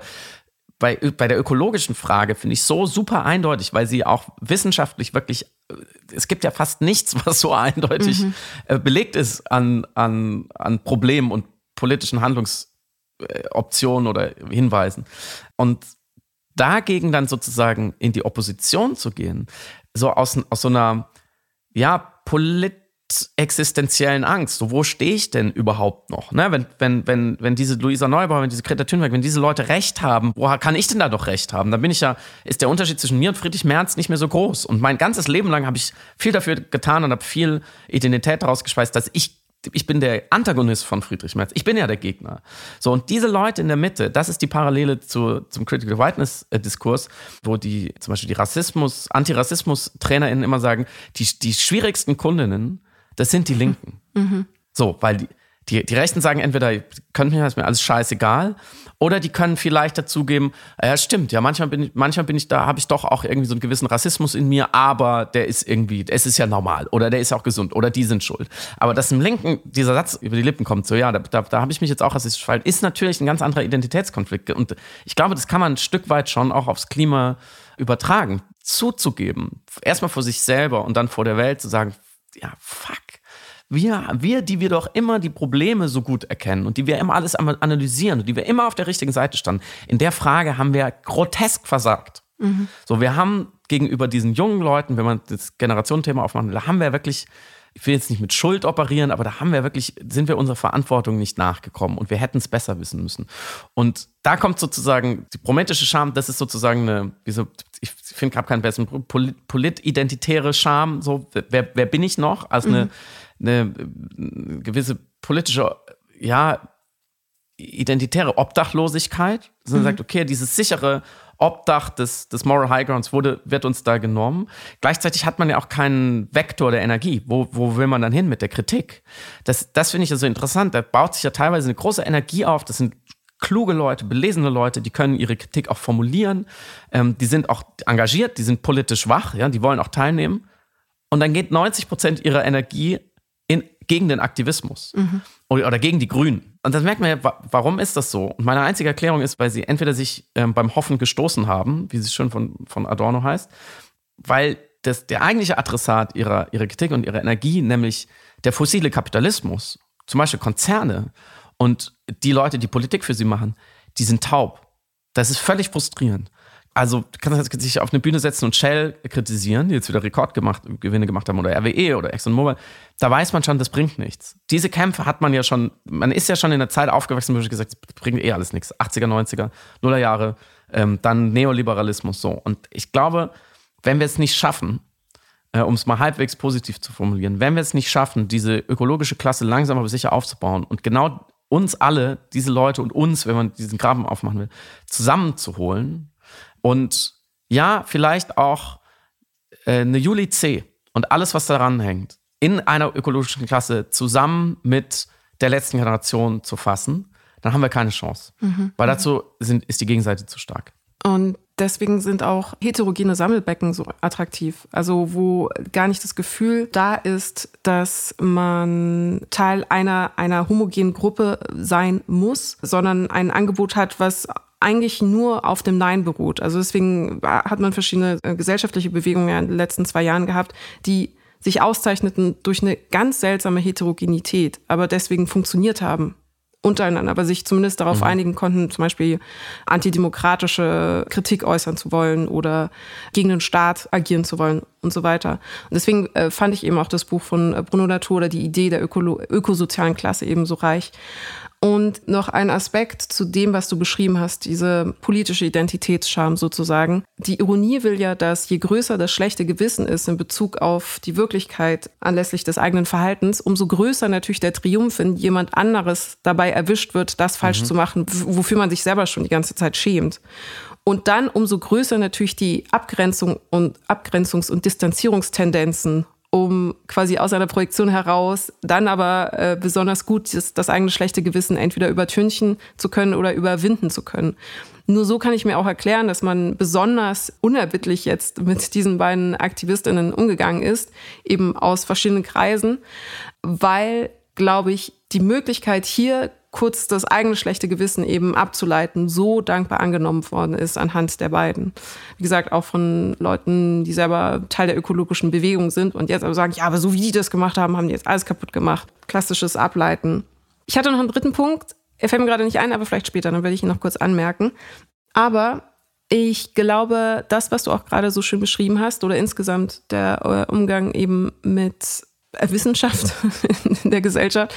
bei, bei der ökologischen Frage finde ich so super eindeutig, weil sie auch wissenschaftlich wirklich, es gibt ja fast nichts, [laughs] was so eindeutig mhm. Äh, belegt ist an, an, an Problemen und politischen Handlungsoptionen oder Hinweisen. Und dagegen dann sozusagen in die Opposition zu gehen, so aus, aus so einer, ja, politisch existenziellen Angst. So, wo stehe ich denn überhaupt noch? Ne? Wenn, wenn, wenn, wenn diese Luisa Neubauer, wenn diese Greta Thunberg, wenn diese Leute Recht haben, woher kann ich denn da doch Recht haben? Dann bin ich ja, ist der Unterschied zwischen mir und Friedrich Merz nicht mehr so groß. Und mein ganzes Leben lang habe ich viel dafür getan und habe viel Identität daraus gespeist, dass ich ich bin der Antagonist von Friedrich Merz. Ich bin ja der Gegner. So, und diese Leute in der Mitte, das ist die Parallele zu, zum Critical Whiteness-Diskurs, wo die, zum Beispiel die Rassismus, Antirassismus-TrainerInnen immer sagen, die, die schwierigsten Kundinnen, das sind die Linken. Mhm. So, weil die, die, die Rechten sagen entweder, könnt mir, ist mir alles scheißegal, oder die können vielleicht dazugeben, ja, stimmt, ja, manchmal bin ich, manchmal bin ich da, habe ich doch auch irgendwie so einen gewissen Rassismus in mir, aber der ist irgendwie, es ist ja normal, oder der ist auch gesund, oder die sind schuld. Aber dass im Linken dieser Satz über die Lippen kommt, so ja, da, da, da habe ich mich jetzt auch rassistisch verhalten, ist natürlich ein ganz anderer Identitätskonflikt. Und ich glaube, das kann man ein Stück weit schon auch aufs Klima übertragen, zuzugeben. Erstmal vor sich selber und dann vor der Welt zu sagen, ja, fuck wir, wir, die wir doch immer die Probleme so gut erkennen und die wir immer alles analysieren und die wir immer auf der richtigen Seite standen, in der Frage haben wir grotesk versagt. Mhm. So, wir haben gegenüber diesen jungen Leuten, wenn man das Generationenthema aufmachen will, da haben wir wirklich, ich will jetzt nicht mit Schuld operieren, aber da haben wir wirklich, sind wir unserer Verantwortung nicht nachgekommen und wir hätten es besser wissen müssen. Und da kommt sozusagen die prometische Scham, das ist sozusagen eine, so, ich finde, ich keinen besseren, politidentitäre Scham, so, wer, wer bin ich noch? Als eine, mhm eine, eine gewisse politische, ja, identitäre Obdachlosigkeit. Man mhm. sagt, okay, dieses sichere Obdach des, des Moral High Grounds wurde, wird uns da genommen. Gleichzeitig hat man ja auch keinen Vektor der Energie. Wo, wo will man dann hin mit der Kritik? Das, das finde ich ja so interessant. Da baut sich ja teilweise eine große Energie auf. Das sind kluge Leute, belesene Leute, die können ihre Kritik auch formulieren. Ähm, die sind auch engagiert, die sind politisch wach, ja, die wollen auch teilnehmen. Und dann geht 90 Prozent ihrer Energie gegen den Aktivismus mhm. oder, gegen die Grünen. Und das merkt man ja, warum ist das so? Und meine einzige Erklärung ist, weil sie entweder sich ähm, beim Hoffen gestoßen haben, wie es schon von, von Adorno heißt, weil das, der eigentliche Adressat ihrer, ihrer Kritik und ihrer Energie, nämlich der fossile Kapitalismus, zum Beispiel Konzerne und die Leute, die Politik für sie machen, die sind taub. Das ist völlig frustrierend also du kannst sich auf eine Bühne setzen und Shell kritisieren, die jetzt wieder Rekordgewinne gemacht haben oder RWE oder ExxonMobil. Da weiß man schon, das bringt nichts. Diese Kämpfe hat man ja schon, man ist ja schon in der Zeit aufgewachsen, wo ich gesagt, das bringt eh alles nichts. 80er, 90er, Nullerjahre, ähm, dann Neoliberalismus so. Und ich glaube, wenn wir es nicht schaffen, äh, um es mal halbwegs positiv zu formulieren, wenn wir es nicht schaffen, diese ökologische Klasse langsam aber sicher aufzubauen und genau uns alle, diese Leute und uns, wenn man diesen Graben aufmachen will, zusammenzuholen, und ja, vielleicht auch äh, eine Juli C und alles, was daran hängt, in einer ökologischen Klasse zusammen mit der letzten Generation zu fassen, dann haben wir keine Chance. Mhm. Weil dazu sind, ist die Gegenseite zu stark. Und deswegen sind auch heterogene Sammelbecken so attraktiv. Also wo gar nicht das Gefühl da ist, dass man Teil einer, einer homogenen Gruppe sein muss, sondern ein Angebot hat, was eigentlich nur auf dem Nein beruht. Also deswegen hat man verschiedene äh, gesellschaftliche Bewegungen in den letzten zwei Jahren gehabt, die sich auszeichneten durch eine ganz seltsame Heterogenität, aber deswegen funktioniert haben untereinander, aber sich zumindest darauf mhm. einigen konnten, zum Beispiel antidemokratische Kritik äußern zu wollen oder gegen den Staat agieren zu wollen und so weiter. Und deswegen äh, fand ich eben auch das Buch von äh, Bruno Latour oder die Idee der Ökolo ökosozialen Klasse eben so reich. Und noch ein Aspekt zu dem, was du beschrieben hast, diese politische Identitätsscham sozusagen. Die Ironie will ja, dass je größer das schlechte Gewissen ist in Bezug auf die Wirklichkeit anlässlich des eigenen Verhaltens, umso größer natürlich der Triumph, wenn jemand anderes dabei erwischt wird, das falsch mhm. zu machen, wofür man sich selber schon die ganze Zeit schämt. Und dann umso größer natürlich die Abgrenzung und Abgrenzungs- und Distanzierungstendenzen um quasi aus einer Projektion heraus dann aber äh, besonders gut das, das eigene schlechte Gewissen entweder übertünchen zu können oder überwinden zu können. Nur so kann ich mir auch erklären, dass man besonders unerbittlich jetzt mit diesen beiden Aktivistinnen umgegangen ist, eben aus verschiedenen Kreisen, weil, glaube ich, die Möglichkeit hier kurz das eigene schlechte Gewissen eben abzuleiten, so dankbar angenommen worden ist anhand der beiden. Wie gesagt, auch von Leuten, die selber Teil der ökologischen Bewegung sind und jetzt aber sagen, ja, aber so wie die das gemacht haben, haben die jetzt alles kaputt gemacht. Klassisches Ableiten. Ich hatte noch einen dritten Punkt, er fällt mir gerade nicht ein, aber vielleicht später, dann werde ich ihn noch kurz anmerken. Aber ich glaube, das, was du auch gerade so schön beschrieben hast, oder insgesamt der äh, Umgang eben mit Wissenschaft [laughs] in der Gesellschaft,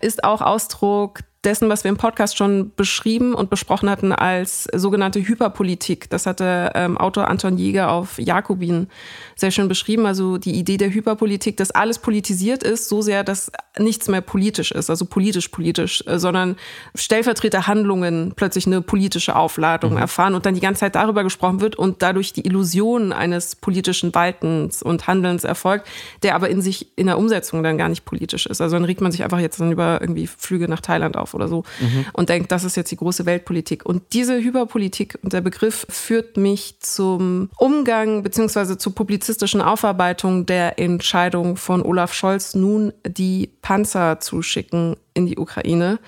ist auch Ausdruck dessen, was wir im Podcast schon beschrieben und besprochen hatten als sogenannte Hyperpolitik. Das hatte ähm, Autor Anton Jäger auf Jakobin sehr schön beschrieben. Also die Idee der Hyperpolitik, dass alles politisiert ist, so sehr, dass nichts mehr politisch ist, also politisch politisch, äh, sondern Stellvertreterhandlungen plötzlich eine politische Aufladung mhm. erfahren und dann die ganze Zeit darüber gesprochen wird und dadurch die Illusion eines politischen Waltens und Handelns erfolgt, der aber in sich in der Umsetzung dann gar nicht politisch ist. Also dann regt man sich einfach jetzt dann über irgendwie Flüge nach Thailand auf oder so mhm. und denkt, das ist jetzt die große Weltpolitik. Und diese Hyperpolitik und der Begriff führt mich zum Umgang beziehungsweise zur publizistischen Aufarbeitung der Entscheidung von Olaf Scholz, nun die Panzer zu schicken in die Ukraine,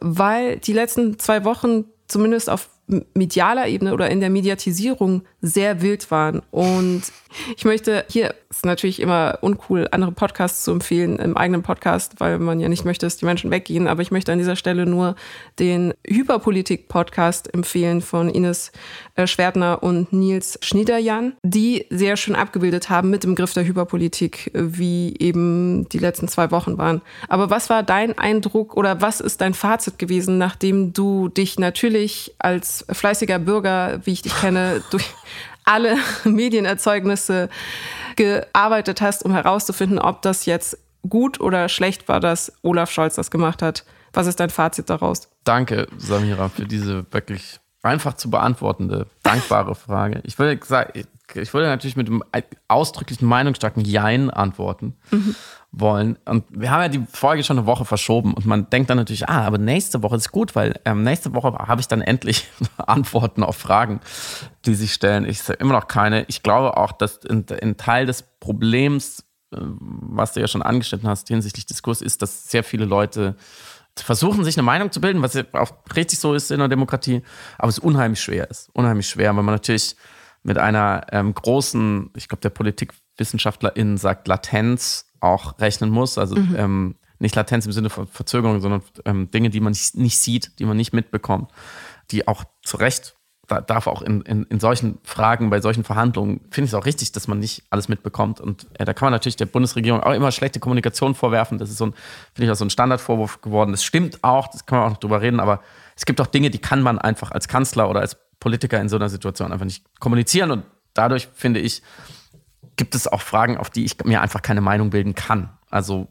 weil die letzten zwei Wochen zumindest auf medialer Ebene oder in der Mediatisierung sehr wild waren. Und ich möchte hier, ist natürlich immer uncool, andere Podcasts zu empfehlen im eigenen Podcast, weil man ja nicht möchte, dass die Menschen weggehen. Aber ich möchte an dieser Stelle nur den Hyperpolitik-Podcast empfehlen von Ines äh, Schwertner und Nils Schniederjan, die sehr schön abgebildet haben mit dem Griff der Hyperpolitik, wie eben die letzten zwei Wochen waren. Aber was war dein Eindruck oder was ist dein Fazit gewesen, nachdem du dich natürlich als fleißiger Bürger, wie ich dich kenne, durch alle [laughs] Medienerzeugnisse gearbeitet hast, um herauszufinden, ob das jetzt gut oder schlecht war, dass Olaf Scholz das gemacht hat. Was ist dein Fazit daraus? Danke, Samira, für diese wirklich einfach zu beantwortende, dankbare [laughs] Frage. Ich würde, ich würde natürlich mit dem ausdrücklichen meinungsstarken Jein antworten. Mhm wollen. Und wir haben ja die Folge schon eine Woche verschoben und man denkt dann natürlich, ah, aber nächste Woche ist gut, weil ähm, nächste Woche habe ich dann endlich [laughs] Antworten auf Fragen, die sich stellen. Ich sage immer noch keine. Ich glaube auch, dass ein Teil des Problems, äh, was du ja schon angeschnitten hast hinsichtlich Diskurs, ist, dass sehr viele Leute versuchen, sich eine Meinung zu bilden, was ja auch richtig so ist in der Demokratie, aber es unheimlich schwer ist. Unheimlich schwer, weil man natürlich mit einer ähm, großen, ich glaube, der PolitikwissenschaftlerInnen sagt Latenz auch rechnen muss. Also mhm. ähm, nicht Latenz im Sinne von Verzögerung, sondern ähm, Dinge, die man nicht, nicht, sieht, die man nicht mitbekommt, die auch zu Recht da darf auch in, in, in solchen Fragen, bei solchen Verhandlungen, finde ich es auch richtig, dass man nicht alles mitbekommt. Und äh, da kann man natürlich der Bundesregierung auch immer schlechte Kommunikation vorwerfen. Das ist so ein, finde ich, auch so ein Standardvorwurf geworden. Das stimmt auch, das kann man auch noch drüber reden, aber es gibt auch Dinge, die kann man einfach als Kanzler oder als Politiker in so einer Situation einfach nicht kommunizieren. Und dadurch, finde ich, gibt es auch Fragen, auf die ich mir einfach keine Meinung bilden kann. Also,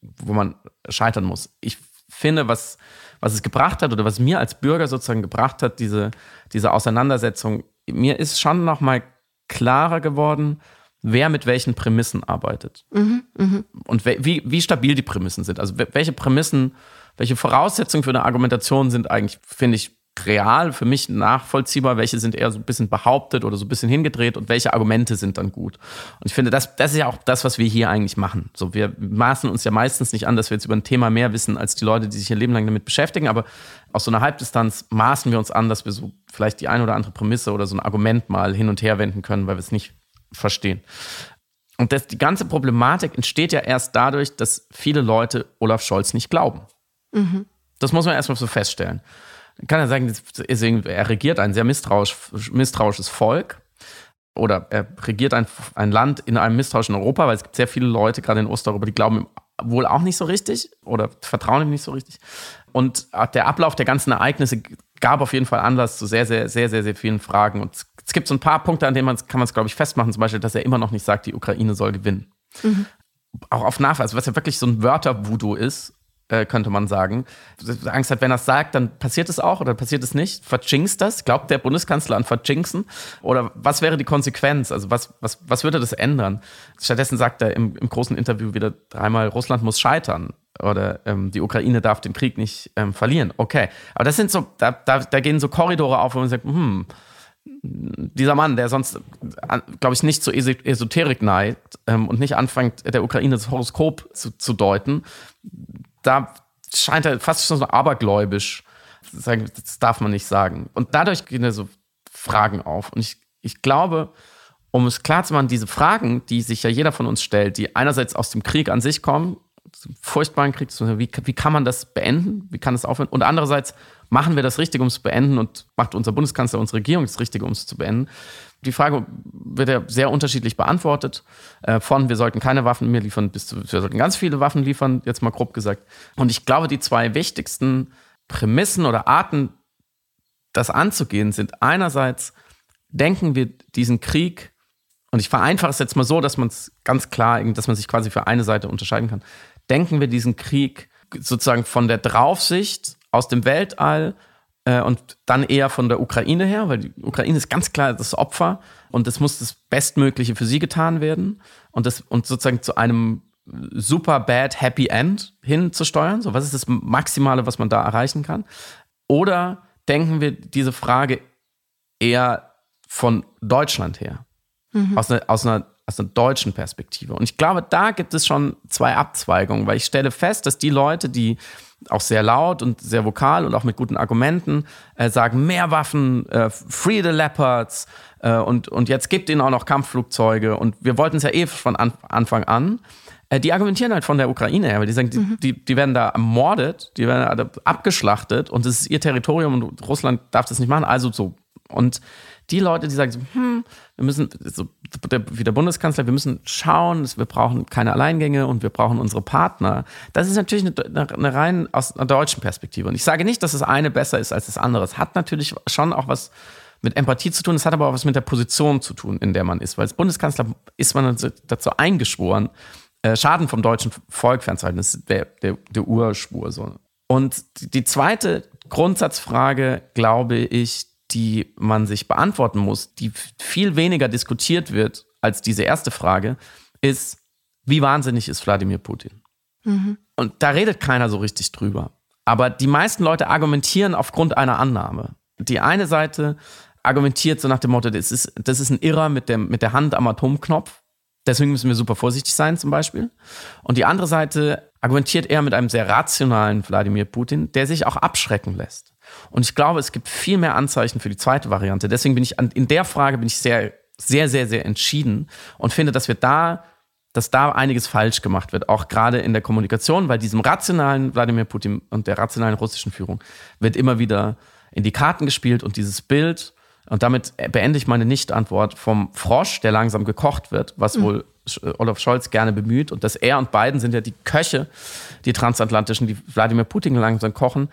wo man scheitern muss. Ich finde, was, was es gebracht hat oder was mir als Bürger sozusagen gebracht hat, diese, diese Auseinandersetzung, mir ist schon nochmal klarer geworden, wer mit welchen Prämissen arbeitet. Mhm, mh. Und wie, wie stabil die Prämissen sind. Also welche Prämissen, welche Voraussetzungen für eine Argumentation sind eigentlich, finde ich, real, für mich nachvollziehbar, welche sind eher so ein bisschen behauptet oder so ein bisschen hingedreht und welche Argumente sind dann gut. Und ich finde, das, das ist ja auch das, was wir hier eigentlich machen. So, wir maßen uns ja meistens nicht an, dass wir jetzt über ein Thema mehr wissen als die Leute, die sich ihr Leben lang damit beschäftigen, aber aus so einer Halbdistanz maßen wir uns an, dass wir so vielleicht die eine oder andere Prämisse oder so ein Argument mal hin und her wenden können, weil wir es nicht verstehen. Und das, die ganze Problematik entsteht ja erst dadurch, dass viele Leute Olaf Scholz nicht glauben. Mhm. Das muss man erstmal so feststellen kann er sagen, er regiert ein sehr misstrauisch, misstrauisches Volk oder er regiert ein, ein Land in einem misstrauischen Europa, weil es gibt sehr viele Leute, gerade in Osteuropa, die glauben ihm wohl auch nicht so richtig oder vertrauen ihm nicht so richtig. Und der Ablauf der ganzen Ereignisse gab auf jeden Fall Anlass zu sehr, sehr, sehr, sehr, sehr vielen Fragen. Und es gibt so ein paar Punkte, an denen man kann man es, glaube ich, festmachen, zum Beispiel, dass er immer noch nicht sagt, die Ukraine soll gewinnen. Mhm. Auch auf Nachweis, also was ja wirklich so ein Wörter-Voodoo ist, äh, könnte man sagen. Angst hat, wenn er es sagt, dann passiert es auch oder passiert es nicht? Verjinxt das? Glaubt der Bundeskanzler an Verjinxen? Oder was wäre die Konsequenz? Also was, was, was würde das ändern? Stattdessen sagt er im, im großen Interview wieder dreimal, Russland muss scheitern oder ähm, die Ukraine darf den Krieg nicht ähm, verlieren. Okay, aber das sind so, da, da, da gehen so Korridore auf, wo man sagt, hm, dieser Mann, der sonst, glaube ich, nicht zur Esoterik neigt ähm, und nicht anfängt, der Ukraine das Horoskop zu, zu deuten, da scheint er fast schon so abergläubisch. Das darf man nicht sagen. Und dadurch gehen da so Fragen auf. Und ich, ich glaube, um es klar zu machen, diese Fragen, die sich ja jeder von uns stellt, die einerseits aus dem Krieg an sich kommen, zum furchtbaren Krieg, wie, wie kann man das beenden? Wie kann das aufhören? Und andererseits, machen wir das Richtige, um es zu beenden und macht unser Bundeskanzler, unsere Regierung das Richtige, um es zu beenden? Die Frage wird ja sehr unterschiedlich beantwortet. Äh, von wir sollten keine Waffen mehr liefern bis zu wir sollten ganz viele Waffen liefern, jetzt mal grob gesagt. Und ich glaube, die zwei wichtigsten Prämissen oder Arten, das anzugehen, sind einerseits, denken wir diesen Krieg, und ich vereinfache es jetzt mal so, dass man es ganz klar, dass man sich quasi für eine Seite unterscheiden kann, denken wir diesen Krieg sozusagen von der Draufsicht aus dem Weltall äh, und dann eher von der Ukraine her, weil die Ukraine ist ganz klar das Opfer und es muss das Bestmögliche für sie getan werden und, das, und sozusagen zu einem super bad Happy End hinzusteuern. So, was ist das Maximale, was man da erreichen kann? Oder denken wir diese Frage eher von Deutschland her? Mhm. Aus, einer, aus, einer, aus einer deutschen Perspektive. Und ich glaube, da gibt es schon zwei Abzweigungen, weil ich stelle fest, dass die Leute, die auch sehr laut und sehr vokal und auch mit guten Argumenten äh, sagen, mehr Waffen, äh, free the Leopards äh, und, und jetzt gibt ihnen auch noch Kampfflugzeuge und wir wollten es ja eh von an, Anfang an. Äh, die argumentieren halt von der Ukraine her, weil die sagen, die, mhm. die, die, werden da ermordet, die werden abgeschlachtet und es ist ihr Territorium und Russland darf das nicht machen, also so. Und die Leute, die sagen, so, hm, wir müssen, so, der, wie der Bundeskanzler, wir müssen schauen, wir brauchen keine Alleingänge und wir brauchen unsere Partner. Das ist natürlich eine, eine rein aus einer deutschen Perspektive. Und ich sage nicht, dass das eine besser ist als das andere. Es hat natürlich schon auch was mit Empathie zu tun, es hat aber auch was mit der Position zu tun, in der man ist. Weil als Bundeskanzler ist man dazu eingeschworen, äh, Schaden vom deutschen Volk fernzuhalten. Das ist der, der, der Urspur. So. Und die zweite Grundsatzfrage, glaube ich, die man sich beantworten muss, die viel weniger diskutiert wird als diese erste Frage, ist, wie wahnsinnig ist Wladimir Putin? Mhm. Und da redet keiner so richtig drüber. Aber die meisten Leute argumentieren aufgrund einer Annahme. Die eine Seite argumentiert so nach dem Motto, das ist, das ist ein Irrer mit, dem, mit der Hand am Atomknopf. Deswegen müssen wir super vorsichtig sein, zum Beispiel. Und die andere Seite argumentiert eher mit einem sehr rationalen Wladimir Putin, der sich auch abschrecken lässt. Und ich glaube, es gibt viel mehr Anzeichen für die zweite Variante. Deswegen bin ich an, in der Frage bin ich sehr, sehr, sehr, sehr entschieden und finde, dass wir da, dass da einiges falsch gemacht wird, auch gerade in der Kommunikation, weil diesem rationalen Wladimir Putin und der rationalen russischen Führung wird immer wieder in die Karten gespielt und dieses Bild, und damit beende ich meine Nicht-Antwort vom Frosch, der langsam gekocht wird, was mhm. wohl Olaf Scholz gerne bemüht. Und dass er und Biden sind ja die Köche, die transatlantischen, die Wladimir Putin langsam kochen.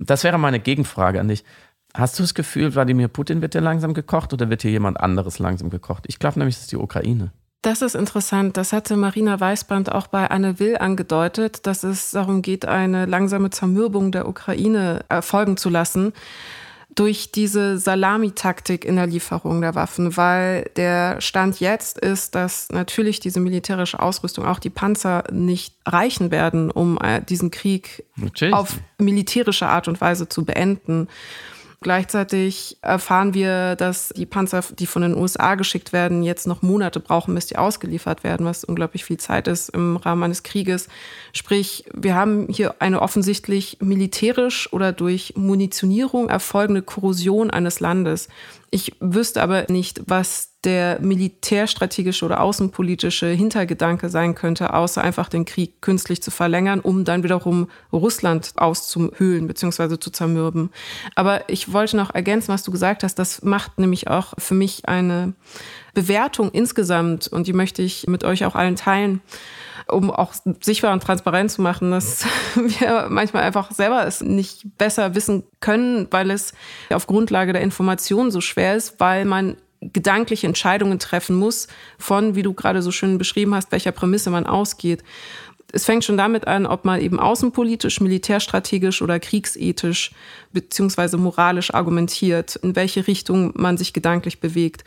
Das wäre meine Gegenfrage an dich. Hast du das Gefühl, Wladimir Putin wird hier langsam gekocht oder wird hier jemand anderes langsam gekocht? Ich glaube nämlich, es ist die Ukraine. Das ist interessant. Das hatte Marina Weißband auch bei Anne Will angedeutet, dass es darum geht, eine langsame Zermürbung der Ukraine erfolgen zu lassen durch diese Salamitaktik in der Lieferung der Waffen, weil der Stand jetzt ist, dass natürlich diese militärische Ausrüstung, auch die Panzer, nicht reichen werden, um äh, diesen Krieg natürlich. auf militärische Art und Weise zu beenden. Gleichzeitig erfahren wir, dass die Panzer, die von den USA geschickt werden, jetzt noch Monate brauchen, bis die ausgeliefert werden, was unglaublich viel Zeit ist im Rahmen eines Krieges. Sprich, wir haben hier eine offensichtlich militärisch oder durch Munitionierung erfolgende Korrosion eines Landes. Ich wüsste aber nicht, was der militärstrategische oder außenpolitische Hintergedanke sein könnte, außer einfach den Krieg künstlich zu verlängern, um dann wiederum Russland auszuhöhlen bzw. zu zermürben. Aber ich wollte noch ergänzen, was du gesagt hast. Das macht nämlich auch für mich eine Bewertung insgesamt und die möchte ich mit euch auch allen teilen um auch sichtbar und transparent zu machen, dass [laughs] wir manchmal einfach selber es nicht besser wissen können, weil es auf Grundlage der Informationen so schwer ist, weil man gedankliche Entscheidungen treffen muss, von, wie du gerade so schön beschrieben hast, welcher Prämisse man ausgeht. Es fängt schon damit an, ob man eben außenpolitisch, militärstrategisch oder kriegsethisch beziehungsweise moralisch argumentiert, in welche Richtung man sich gedanklich bewegt.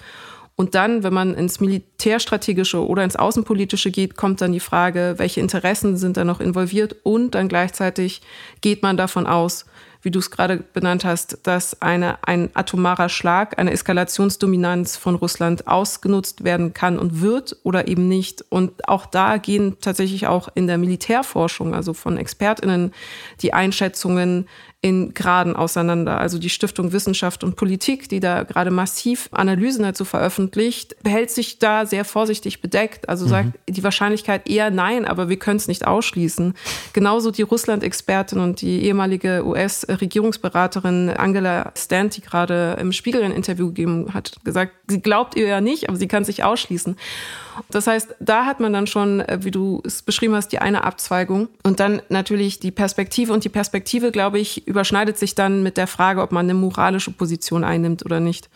Und dann, wenn man ins Militärstrategische oder ins Außenpolitische geht, kommt dann die Frage, welche Interessen sind da noch involviert und dann gleichzeitig geht man davon aus, wie du es gerade benannt hast, dass eine, ein atomarer Schlag, eine Eskalationsdominanz von Russland ausgenutzt werden kann und wird oder eben nicht. Und auch da gehen tatsächlich auch in der Militärforschung, also von Expertinnen, die Einschätzungen in Graden auseinander. Also die Stiftung Wissenschaft und Politik, die da gerade massiv Analysen dazu veröffentlicht, behält sich da sehr vorsichtig bedeckt. Also sagt mhm. die Wahrscheinlichkeit eher nein, aber wir können es nicht ausschließen. Genauso die Russland-Expertin und die ehemalige US- Regierungsberaterin Angela Stant, die gerade im Spiegel ein Interview gegeben hat, gesagt, sie glaubt ihr ja nicht, aber sie kann sich ausschließen. Das heißt, da hat man dann schon, äh, wie du es beschrieben hast, die eine Abzweigung. Und dann natürlich die Perspektive. Und die Perspektive, glaube ich, überschneidet sich dann mit der Frage, ob man eine moralische Position einnimmt oder nicht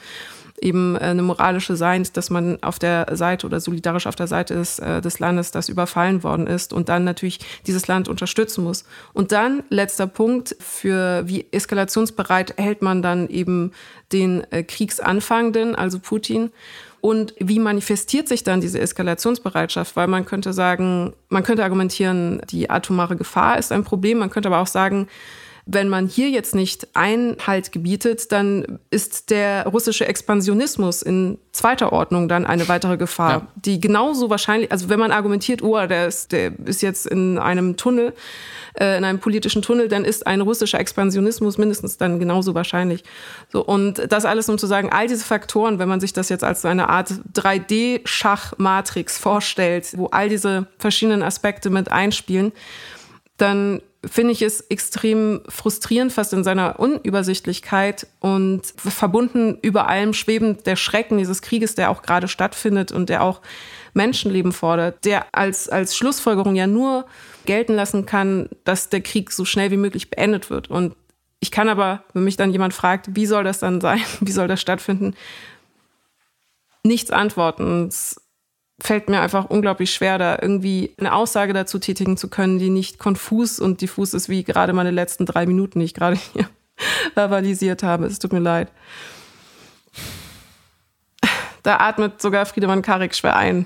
eben äh, eine moralische Seins, dass man auf der Seite oder solidarisch auf der Seite ist, äh, des Landes, das überfallen worden ist und dann natürlich dieses Land unterstützen muss. Und dann, letzter Punkt, für wie eskalationsbereit hält man dann eben den äh, Kriegsanfangenden, also Putin. Und wie manifestiert sich dann diese Eskalationsbereitschaft? Weil man könnte sagen, man könnte argumentieren, die atomare Gefahr ist ein Problem. Man könnte aber auch sagen, wenn man hier jetzt nicht Einhalt gebietet, dann ist der russische Expansionismus in zweiter Ordnung dann eine weitere Gefahr, ja. die genauso wahrscheinlich, also wenn man argumentiert, oh, der ist, der ist jetzt in einem Tunnel, äh, in einem politischen Tunnel, dann ist ein russischer Expansionismus mindestens dann genauso wahrscheinlich. So, und das alles, um zu sagen, all diese Faktoren, wenn man sich das jetzt als eine Art 3D-Schachmatrix vorstellt, wo all diese verschiedenen Aspekte mit einspielen, dann finde ich es extrem frustrierend, fast in seiner Unübersichtlichkeit und verbunden über allem schwebend der Schrecken dieses Krieges, der auch gerade stattfindet und der auch Menschenleben fordert, der als, als Schlussfolgerung ja nur gelten lassen kann, dass der Krieg so schnell wie möglich beendet wird. Und ich kann aber, wenn mich dann jemand fragt, wie soll das dann sein, [laughs] wie soll das stattfinden, nichts antworten. Es fällt mir einfach unglaublich schwer, da irgendwie eine Aussage dazu tätigen zu können, die nicht konfus und diffus ist, wie gerade meine letzten drei Minuten, die ich gerade hier [laughs] verbalisiert habe. Es tut mir leid. Da atmet sogar Friedemann Karik schwer ein.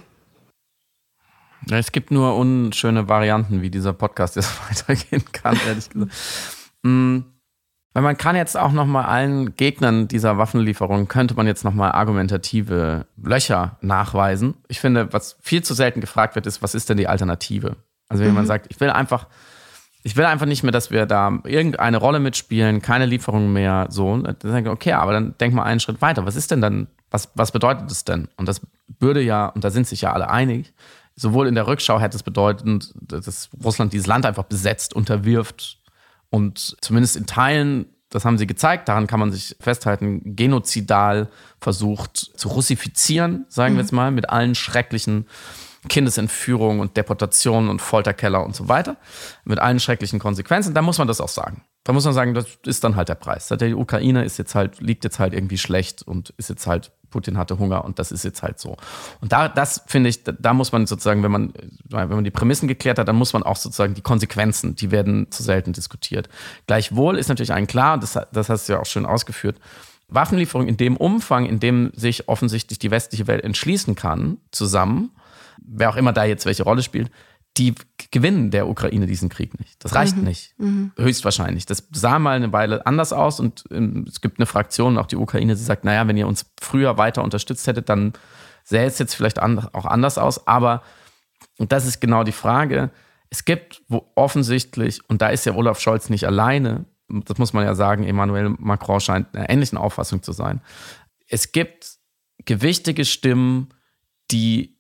Es gibt nur unschöne Varianten, wie dieser Podcast jetzt [laughs] weitergehen kann, ehrlich gesagt. Weil man kann jetzt auch noch mal allen Gegnern dieser Waffenlieferung könnte man jetzt noch mal argumentative Löcher nachweisen. Ich finde, was viel zu selten gefragt wird, ist, was ist denn die Alternative? Also wenn mhm. man sagt, ich will einfach, ich will einfach nicht mehr, dass wir da irgendeine Rolle mitspielen, keine Lieferung mehr, so. Dann denke ich, okay, aber dann denk mal einen Schritt weiter. Was ist denn dann, was, was bedeutet das denn? Und das würde ja, und da sind sich ja alle einig, sowohl in der Rückschau hätte es bedeutet, dass Russland dieses Land einfach besetzt, unterwirft, und zumindest in Teilen, das haben sie gezeigt, daran kann man sich festhalten, genozidal versucht zu russifizieren, sagen mhm. wir jetzt mal, mit allen schrecklichen Kindesentführungen und Deportationen und Folterkeller und so weiter, mit allen schrecklichen Konsequenzen. Da muss man das auch sagen. Da muss man sagen, das ist dann halt der Preis. Die Ukraine ist jetzt halt, liegt jetzt halt irgendwie schlecht und ist jetzt halt Putin hatte Hunger und das ist jetzt halt so. Und da, das finde ich, da muss man sozusagen, wenn man, wenn man die Prämissen geklärt hat, dann muss man auch sozusagen die Konsequenzen, die werden zu selten diskutiert. Gleichwohl ist natürlich allen klar, das, das hast du ja auch schön ausgeführt, Waffenlieferung in dem Umfang, in dem sich offensichtlich die westliche Welt entschließen kann, zusammen, wer auch immer da jetzt welche Rolle spielt, die gewinnen der Ukraine diesen Krieg nicht. Das reicht mhm. nicht. Mhm. Höchstwahrscheinlich. Das sah mal eine Weile anders aus und ähm, es gibt eine Fraktion, auch die Ukraine, die sagt, naja, wenn ihr uns früher weiter unterstützt hättet, dann sähe es jetzt vielleicht auch anders aus. Aber, und das ist genau die Frage, es gibt wo offensichtlich, und da ist ja Olaf Scholz nicht alleine, das muss man ja sagen, Emmanuel Macron scheint einer ähnlichen Auffassung zu sein. Es gibt gewichtige Stimmen, die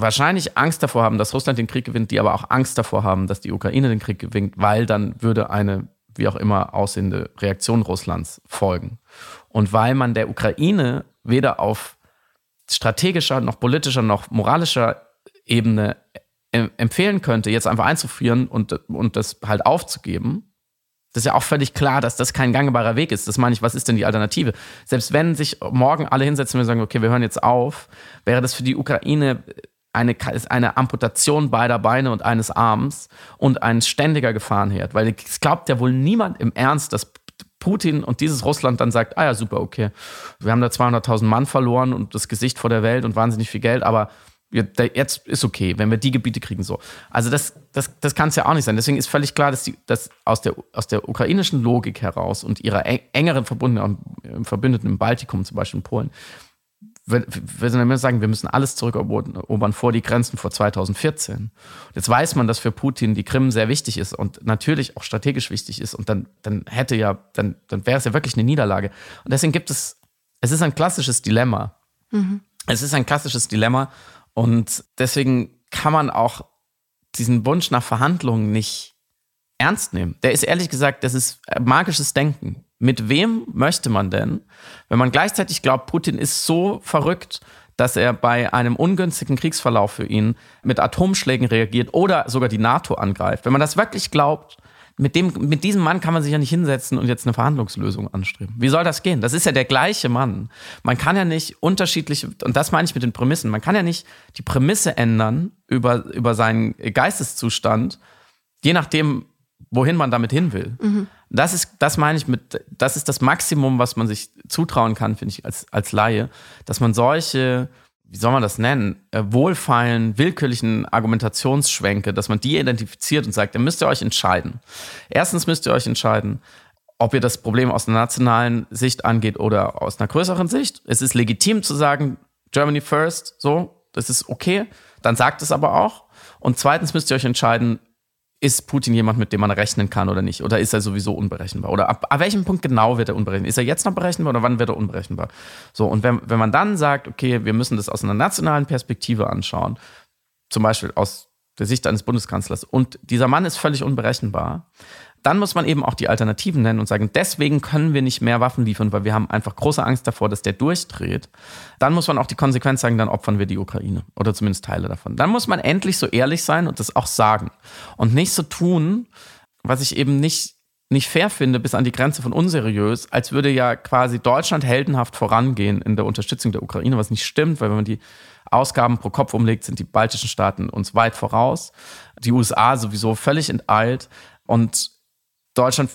wahrscheinlich Angst davor haben, dass Russland den Krieg gewinnt, die aber auch Angst davor haben, dass die Ukraine den Krieg gewinnt, weil dann würde eine wie auch immer aussehende Reaktion Russlands folgen. Und weil man der Ukraine weder auf strategischer noch politischer noch moralischer Ebene empfehlen könnte, jetzt einfach einzufrieren und, und das halt aufzugeben, das ist ja auch völlig klar, dass das kein gangbarer Weg ist. Das meine ich, was ist denn die Alternative? Selbst wenn sich morgen alle hinsetzen und sagen, okay, wir hören jetzt auf, wäre das für die Ukraine eine, ist eine Amputation beider Beine und eines Arms und ein ständiger Gefahrenherd. Weil es glaubt ja wohl niemand im Ernst, dass Putin und dieses Russland dann sagt, ah ja, super, okay, wir haben da 200.000 Mann verloren und das Gesicht vor der Welt und wahnsinnig viel Geld, aber jetzt ist okay, wenn wir die Gebiete kriegen, so. Also das, das, das kann es ja auch nicht sein. Deswegen ist völlig klar, dass, die, dass aus, der, aus der ukrainischen Logik heraus und ihrer engeren Verbündeten im Baltikum, zum Beispiel in Polen, wir sind immer sagen, wir müssen alles zurückerobern vor die Grenzen vor 2014. Jetzt weiß man, dass für Putin die Krim sehr wichtig ist und natürlich auch strategisch wichtig ist. Und dann, dann hätte ja, dann, dann wäre es ja wirklich eine Niederlage. Und deswegen gibt es, es ist ein klassisches Dilemma. Mhm. Es ist ein klassisches Dilemma. Und deswegen kann man auch diesen Wunsch nach Verhandlungen nicht ernst nehmen. Der ist ehrlich gesagt, das ist magisches Denken. Mit wem möchte man denn, wenn man gleichzeitig glaubt, Putin ist so verrückt, dass er bei einem ungünstigen Kriegsverlauf für ihn mit Atomschlägen reagiert oder sogar die NATO angreift. Wenn man das wirklich glaubt, mit, dem, mit diesem Mann kann man sich ja nicht hinsetzen und jetzt eine Verhandlungslösung anstreben. Wie soll das gehen? Das ist ja der gleiche Mann. Man kann ja nicht unterschiedliche, und das meine ich mit den Prämissen, man kann ja nicht die Prämisse ändern über, über seinen Geisteszustand, je nachdem, wohin man damit hin will. Mhm. Das ist, das meine ich mit, das ist das Maximum, was man sich zutrauen kann, finde ich, als, als Laie, dass man solche wie soll man das nennen, äh, wohlfeilen, willkürlichen Argumentationsschwenke, dass man die identifiziert und sagt, dann müsst ihr euch entscheiden. Erstens müsst ihr euch entscheiden, ob ihr das Problem aus einer nationalen Sicht angeht oder aus einer größeren Sicht. Es ist legitim zu sagen, Germany first, so, das ist okay. Dann sagt es aber auch. Und zweitens müsst ihr euch entscheiden, ist Putin jemand, mit dem man rechnen kann oder nicht? Oder ist er sowieso unberechenbar? Oder ab, ab welchem Punkt genau wird er unberechenbar? Ist er jetzt noch berechenbar oder wann wird er unberechenbar? So, und wenn, wenn man dann sagt, okay, wir müssen das aus einer nationalen Perspektive anschauen, zum Beispiel aus der Sicht eines Bundeskanzlers, und dieser Mann ist völlig unberechenbar, dann muss man eben auch die Alternativen nennen und sagen, deswegen können wir nicht mehr Waffen liefern, weil wir haben einfach große Angst davor, dass der durchdreht. Dann muss man auch die Konsequenz sagen, dann opfern wir die Ukraine oder zumindest Teile davon. Dann muss man endlich so ehrlich sein und das auch sagen und nicht so tun, was ich eben nicht nicht fair finde, bis an die Grenze von unseriös, als würde ja quasi Deutschland heldenhaft vorangehen in der Unterstützung der Ukraine, was nicht stimmt, weil wenn man die Ausgaben pro Kopf umlegt, sind die baltischen Staaten uns weit voraus, die USA sowieso völlig enteilt und Deutschland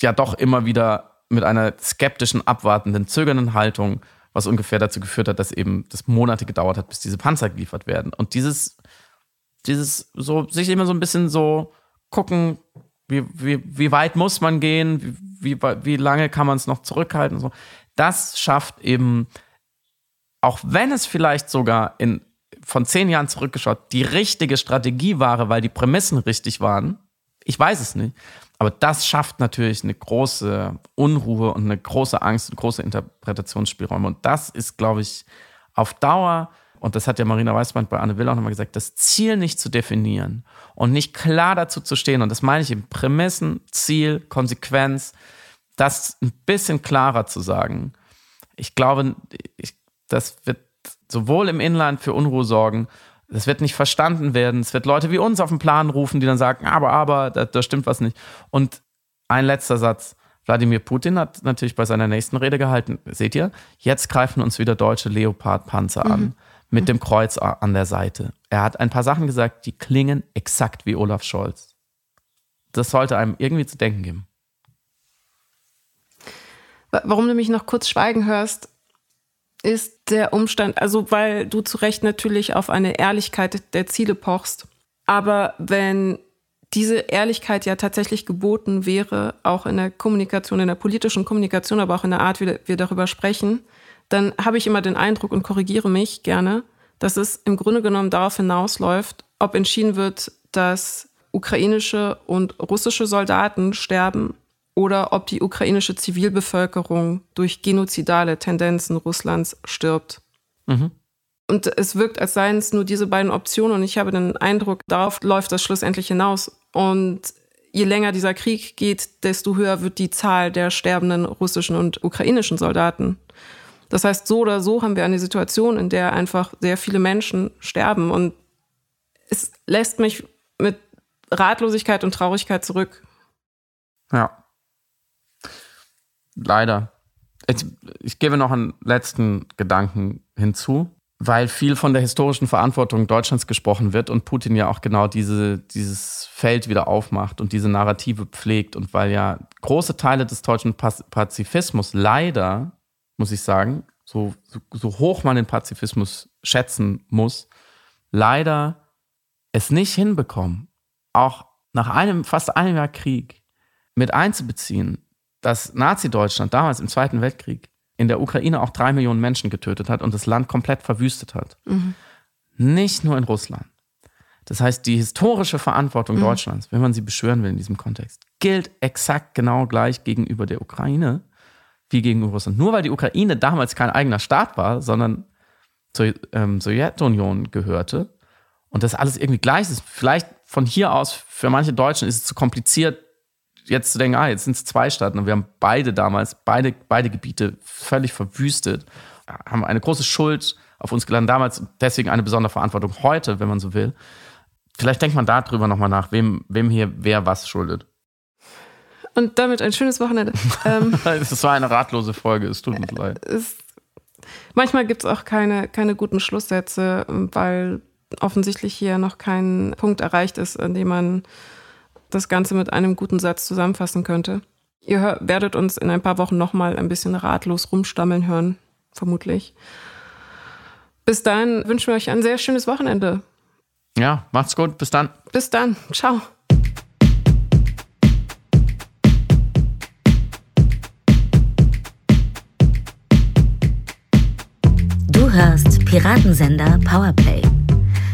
ja doch immer wieder mit einer skeptischen, abwartenden, zögernden Haltung, was ungefähr dazu geführt hat, dass eben das Monate gedauert hat, bis diese Panzer geliefert werden. Und dieses, dieses so, sich immer so ein bisschen so gucken, wie, wie, wie weit muss man gehen, wie, wie, wie lange kann man es noch zurückhalten, so. Das schafft eben, auch wenn es vielleicht sogar in, von zehn Jahren zurückgeschaut, die richtige Strategie war, weil die Prämissen richtig waren, ich weiß es nicht. Aber das schafft natürlich eine große Unruhe und eine große Angst und große Interpretationsspielräume. Und das ist, glaube ich, auf Dauer, und das hat ja Marina Weißband bei Anne Will auch nochmal gesagt, das Ziel nicht zu definieren und nicht klar dazu zu stehen. Und das meine ich eben Prämissen, Ziel, Konsequenz, das ein bisschen klarer zu sagen. Ich glaube, ich, das wird sowohl im Inland für Unruhe sorgen, das wird nicht verstanden werden. Es wird Leute wie uns auf den Plan rufen, die dann sagen, aber, aber, da, da stimmt was nicht. Und ein letzter Satz. Wladimir Putin hat natürlich bei seiner nächsten Rede gehalten, seht ihr, jetzt greifen uns wieder deutsche Leopard-Panzer an, mhm. mit dem Kreuz an der Seite. Er hat ein paar Sachen gesagt, die klingen exakt wie Olaf Scholz. Das sollte einem irgendwie zu denken geben. Warum du mich noch kurz schweigen hörst, ist der Umstand, also weil du zu Recht natürlich auf eine Ehrlichkeit der Ziele pochst. Aber wenn diese Ehrlichkeit ja tatsächlich geboten wäre, auch in der Kommunikation, in der politischen Kommunikation, aber auch in der Art, wie wir darüber sprechen, dann habe ich immer den Eindruck und korrigiere mich gerne, dass es im Grunde genommen darauf hinausläuft, ob entschieden wird, dass ukrainische und russische Soldaten sterben oder ob die ukrainische Zivilbevölkerung durch genozidale Tendenzen Russlands stirbt. Mhm. Und es wirkt, als seien es nur diese beiden Optionen und ich habe den Eindruck, darauf läuft das schlussendlich hinaus. Und je länger dieser Krieg geht, desto höher wird die Zahl der sterbenden russischen und ukrainischen Soldaten. Das heißt, so oder so haben wir eine Situation, in der einfach sehr viele Menschen sterben. Und es lässt mich mit Ratlosigkeit und Traurigkeit zurück. Ja. Leider. Ich, ich gebe noch einen letzten Gedanken hinzu, weil viel von der historischen Verantwortung Deutschlands gesprochen wird und Putin ja auch genau diese, dieses Feld wieder aufmacht und diese Narrative pflegt und weil ja große Teile des deutschen Pazifismus leider, muss ich sagen, so, so, so hoch man den Pazifismus schätzen muss, leider es nicht hinbekommen, auch nach einem, fast einem Jahr Krieg mit einzubeziehen, dass Nazi-Deutschland damals im Zweiten Weltkrieg in der Ukraine auch drei Millionen Menschen getötet hat und das Land komplett verwüstet hat. Mhm. Nicht nur in Russland. Das heißt, die historische Verantwortung mhm. Deutschlands, wenn man sie beschwören will in diesem Kontext, gilt exakt genau gleich gegenüber der Ukraine wie gegenüber Russland. Nur weil die Ukraine damals kein eigener Staat war, sondern zur ähm, Sowjetunion gehörte und das alles irgendwie gleich ist. Vielleicht von hier aus, für manche Deutschen ist es zu kompliziert, jetzt zu denken, ah, jetzt sind es zwei Staaten und wir haben beide damals, beide, beide Gebiete völlig verwüstet, haben eine große Schuld auf uns geladen damals und deswegen eine besondere Verantwortung heute, wenn man so will. Vielleicht denkt man darüber nochmal nach, wem, wem hier wer was schuldet. Und damit ein schönes Wochenende. [laughs] ähm, es war eine ratlose Folge, es tut uns leid. Es, manchmal gibt es auch keine, keine guten Schlusssätze, weil offensichtlich hier noch kein Punkt erreicht ist, an dem man das Ganze mit einem guten Satz zusammenfassen könnte. Ihr werdet uns in ein paar Wochen nochmal ein bisschen ratlos rumstammeln hören, vermutlich. Bis dahin wünschen wir euch ein sehr schönes Wochenende. Ja, macht's gut. Bis dann. Bis dann. Ciao. Du hörst Piratensender Powerplay.